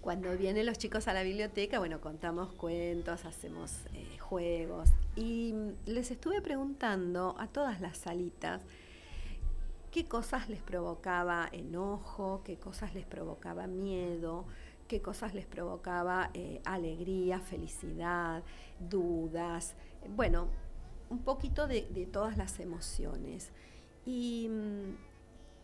cuando vienen los chicos a la biblioteca, bueno, contamos cuentos, hacemos eh, juegos. Y les estuve preguntando a todas las salitas qué cosas les provocaba enojo, qué cosas les provocaba miedo, qué cosas les provocaba eh, alegría, felicidad, dudas, bueno, un poquito de, de todas las emociones. Y mm,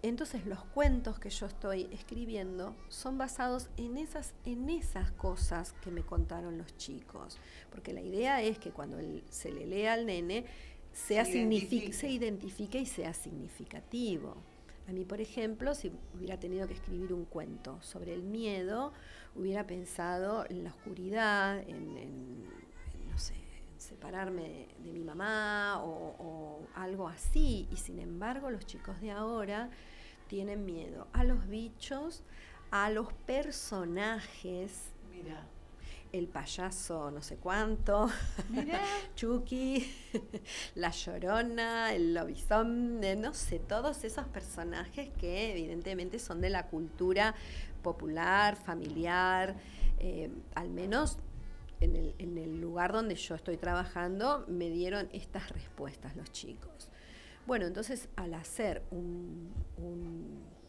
entonces los cuentos que yo estoy escribiendo son basados en esas, en esas cosas que me contaron los chicos. Porque la idea es que cuando se le lea al nene, sea se, identifique. se identifique y sea significativo. A mí, por ejemplo, si hubiera tenido que escribir un cuento sobre el miedo, hubiera pensado en la oscuridad, en, no sé, separarme de, mi mamá o, o, algo así. Y sin embargo, los chicos de ahora tienen miedo a los bichos, a los personajes. Mira el payaso no sé cuánto, Chucky, la llorona, el lobizón, no sé, todos esos personajes que evidentemente son de la cultura popular, familiar, eh, al menos en el, lugar donde yo estoy trabajando me dieron estas respuestas los chicos. Bueno, entonces al hacer un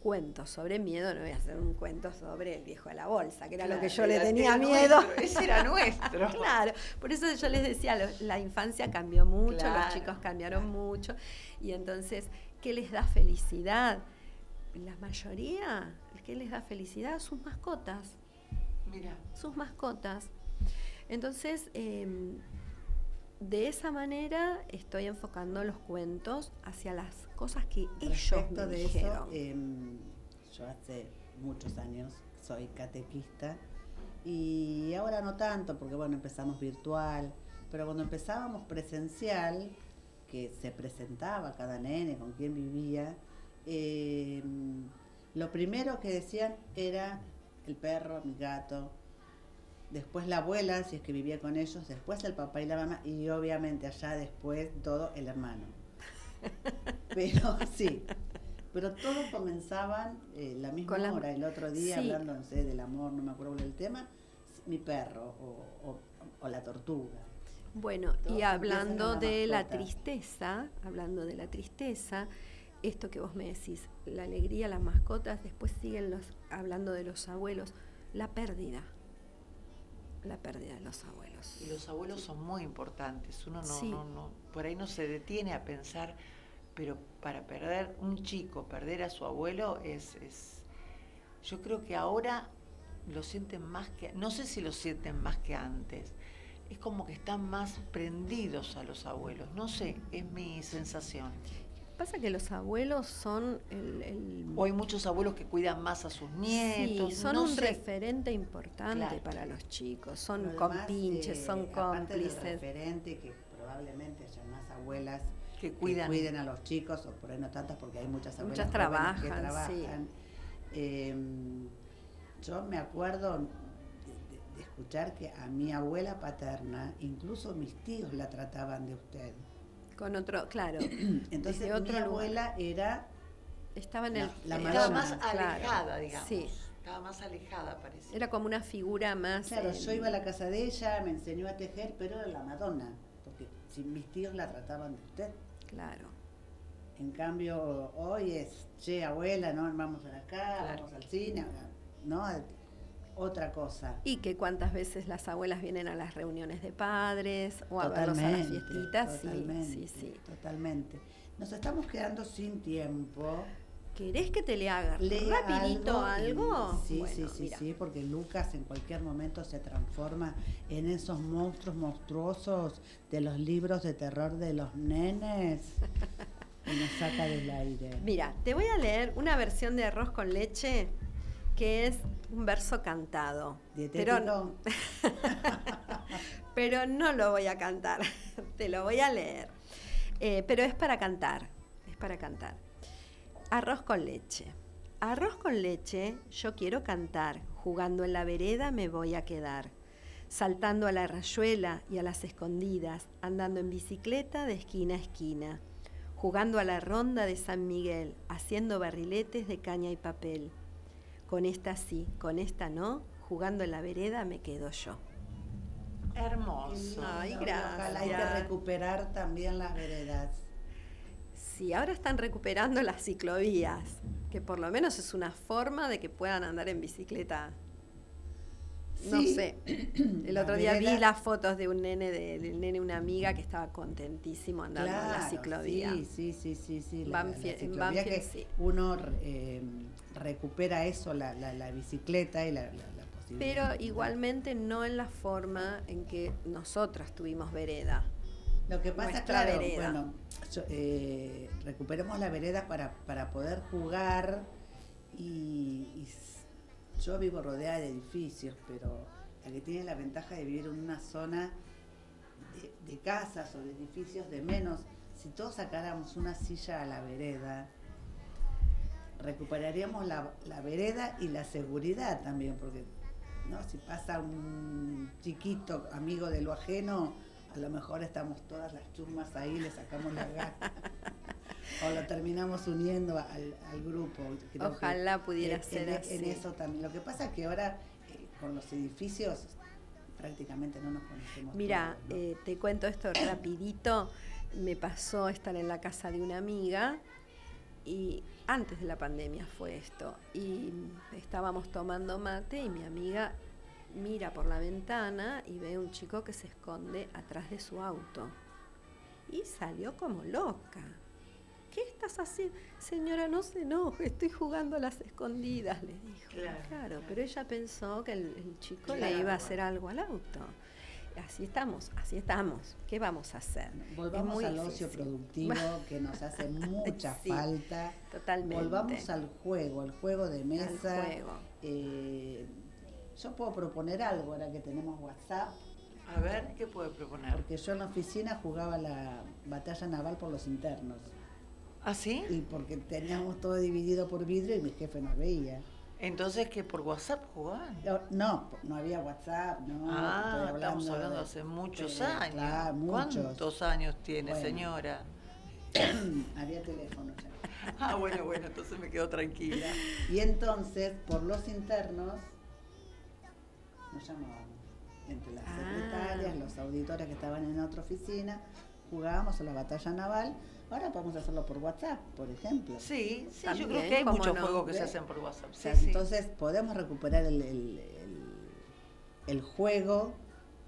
cuento sobre miedo, no voy a hacer un cuento sobre el viejo de la bolsa, que era lo que yo le tenía miedo. ese era nuestro. claro, por eso yo les decía, la infancia cambió mucho, los chicos cambiaron mucho, y entonces, ¿qué les da felicidad? La mayoría, ¿qué les da felicidad? Sus mascotas. Mira. Sus mascotas. Entonces, em, de esa manera estoy enfocando los cuentos hacia las cosas que ellos me de dijeron. Eso, em, yo hace muchos años soy catequista y ahora no tanto porque bueno empezamos virtual, pero cuando empezábamos presencial, que se presentaba cada nene con quien vivía, em, lo primero que decían era el perro, mi gato, después la abuela, si es que vivía con ellos, después el papá y la mamá, y obviamente allá después todo el hermano. Pero sí, pero todos comenzaban eh, la misma hora, el otro día hablando, no sé, del amor, no me acuerdo del tema, mi perro o, la tortuga. Bueno, y hablando de la tristeza, hablando de la tristeza, esto que vos me decís, la alegría, las mascotas, después siguen los hablando de los abuelos, la pérdida la pérdida de los abuelos. Y los abuelos son muy importantes. Uno no, no, por ahí no se detiene a pensar, pero para perder un chico, perder a su abuelo es, es yo creo que ahora lo sienten más que, no sé si lo sienten más que antes. Es como que están más prendidos a los abuelos. No sé, es mi sensación. Pasa que los abuelos son el, O hay muchos abuelos que cuidan más a sus nietos. Sí, son un referente importante para los chicos. Son compinches, eh, son cómplices. referente que probablemente haya más abuelas que, cuiden a los chicos, o por ahí no tantas porque hay muchas abuelas muchas trabajan, que trabajan. Em, yo me acuerdo de escuchar que a mi abuela paterna, incluso mis tíos la trataban de usted. Con otro, claro. Entonces mi abuela era... Estaba en el... La, Estaba más alejada, digamos. Sí. Estaba más alejada, parece. Era como una figura más... Claro, yo iba a la casa de ella, me enseñó a tejer, pero era la Madonna. Porque si mis tíos la trataban de usted. Claro. En cambio, hoy es, che, abuela, no, vamos a acá, vamos al cine, ¿no? otra cosa. Y que cuántas veces las abuelas vienen a las reuniones de padres o a verlos a las fiestitas. Totalmente, sí, sí, sí. Totalmente. Nos estamos quedando sin tiempo. ¿Querés que te le haga rapidito algo? Sí, sí, sí, sí, porque Lucas en cualquier momento se transforma en esos monstruos monstruosos de los libros de terror de los nenes y nos saca del aire. Mira, te voy a leer una versión de arroz con leche que es un verso cantado. Pero, pero no lo voy a cantar, te lo voy a leer. Eh, pero es para cantar, es para cantar. Arroz con leche. Arroz con leche, yo quiero cantar, jugando en la vereda me voy a quedar, saltando a la rayuela y a las escondidas, andando en bicicleta de esquina a esquina, jugando a la ronda de San Miguel, haciendo barriletes de caña y papel con esta sí, con esta no, jugando en la vereda, me quedo yo. Hermoso. Ay, No, Ojalá hay que gracias. recuperar también las veredas. Sí, ahora están recuperando las ciclovías, que por lo menos es una forma de que puedan andar en bicicleta. No sé. El La otro día vi las fotos de un nene, de, del nene, una amiga que estaba contentísimo andando en la ciclovía. Sí, sí, sí, sí. sí. La, Banfield- la en Banfield, que sí. uno eh, recupera eso, la, la, bicicleta y la posibilidad. Pero igualmente no en la forma en que nosotras tuvimos vereda. Lo que pasa, claro, vereda. bueno, eh, recuperemos la vereda para, para poder jugar y, yo vivo rodeada de edificios, pero la que tiene la ventaja de vivir en una zona de, de casas o de edificios de menos, si todos sacáramos una silla a la vereda, recuperaríamos la, la vereda y la seguridad también, porque ¿no? si pasa un chiquito amigo de lo ajeno, a lo mejor estamos todas las chumas ahí, le sacamos la gana. o lo terminamos uniendo al, al grupo. Creo Ojalá pudiera en- ser en, así. En eso también. Lo que pasa es que ahora eh, con los edificios prácticamente no nos conocemos. Mira, eh, te cuento esto rapidito. Me pasó estar en la casa de una amiga y antes de la pandemia fue esto. Y estábamos tomando mate y mi amiga mira por la ventana y ve un chico que se esconde atrás de su auto. Y salió como loca. ¿Qué estás haciendo? Señora, no se enoje, estoy jugando a las escondidas, le dijo. Claro, Claro, pero ella pensó que el, el chico le iba a hacer algo al auto. Así estamos, así estamos. ¿Qué vamos a hacer? Volvamos muy al ocio difícil. productivo que nos hace mucha Sí, falta. Totalmente. Volvamos al juego, al juego de mesa. juego. Eh, yo puedo proponer algo ahora que tenemos WhatsApp, A ver, ¿qué puede proponer? porque yo en la oficina jugaba la batalla naval por los internos. ¿Ah, sí? Y porque teníamos todo dividido por vidrio y mi jefe nos veía. Entonces, que por WhatsApp jugaban? No, No, había WhatsApp, no. ah, estoy estamos hablando de- hace muchos años. claro, muchos. ¿Cuántos años tiene, Bueno. señora? había teléfono ya. Ah, bueno, bueno, entonces me quedo tranquila. Y entonces, por los internos, nos llamábamos. Entre las Ah. secretarias, los auditores que estaban en otra oficina, jugábamos a la batalla naval. Ahora podemos hacerlo por WhatsApp, por ejemplo. Sí, sí, yo También, creo que hay ¿cómo muchos no? juegos que se hacen por WhatsApp. O Sí, sea, sí. Entonces podemos recuperar el, el- el- el juego,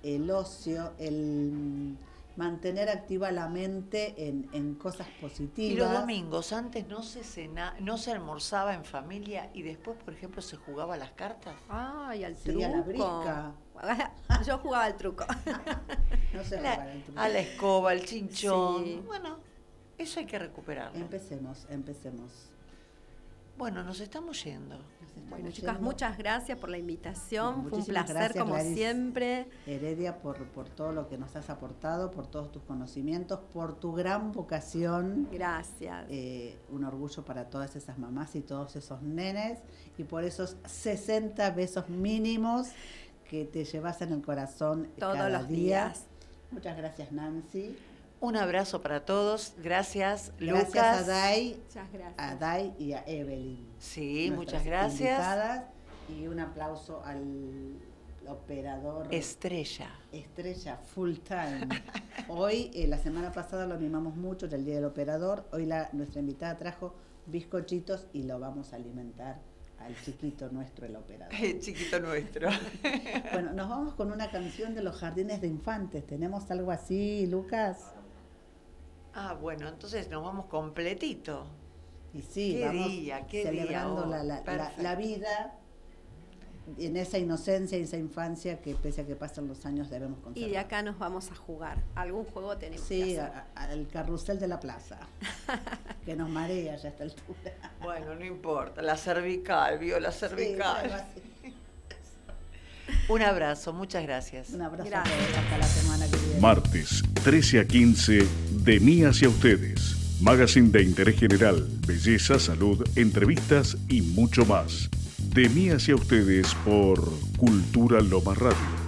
el ocio, el mantener activa la mente en, en cosas positivas. Y los domingos, antes no se cena, no se almorzaba en familia y después, por ejemplo, se jugaba a las cartas. Ay, al Sí, truco. a la brisca. Yo jugaba al truco. No se La- juega el truco. a la escoba, al chinchón. Sí. Bueno, eso hay que recuperarlo. Empecemos, empecemos. Bueno, nos estamos yendo. Nos estamos Bueno, chicas, muchas gracias por la invitación. Fue un placer, gracias, como siempre. Heredia, por, por todo lo que nos has aportado, por todos tus conocimientos, por tu gran vocación. Gracias. Eh, un orgullo para todas esas mamás y todos esos nenes y por esos 60 besos mínimos que te llevas en el corazón Todos cada los día. días. Muchas gracias Nancy. Un abrazo para todos. Gracias, Gracias Lucas. a Dai, Muchas gracias. a Dai y a Evelyn. Sí, muchas gracias. invitadas, y un aplauso al operador Estrella. Estrella full time. Hoy, eh, la semana pasada lo mimamos mucho, era el Día del Operador. Hoy la, nuestra invitada trajo bizcochitos y lo vamos a alimentar al chiquito nuestro, el operador. Chiquito nuestro. Bueno, nos vamos con una canción de los jardines de infantes. ¿Tenemos algo así, Lucas? Ah, bueno, entonces nos vamos completito. Y sí, Qué vamos día, qué día, celebrando oh, la, la- la- vida en esa inocencia y esa infancia que pese a que pasan los años debemos conservar. Y de acá nos vamos a jugar. Algún juego tenemos Sí, que hacer. a- a- al carrusel de la plaza, que nos marea ya a esta altura. Bueno, no importa. La cervical, vio la Sí, algo cervical. así. Un abrazo, muchas gracias. Un abrazo Gracias. a todos, hasta la semana que viene. Martes, 13 a 15, de mí hacia ustedes. Magazine de interés general, belleza, salud, entrevistas y mucho más. De mí hacia ustedes por Cultura Loma Radio.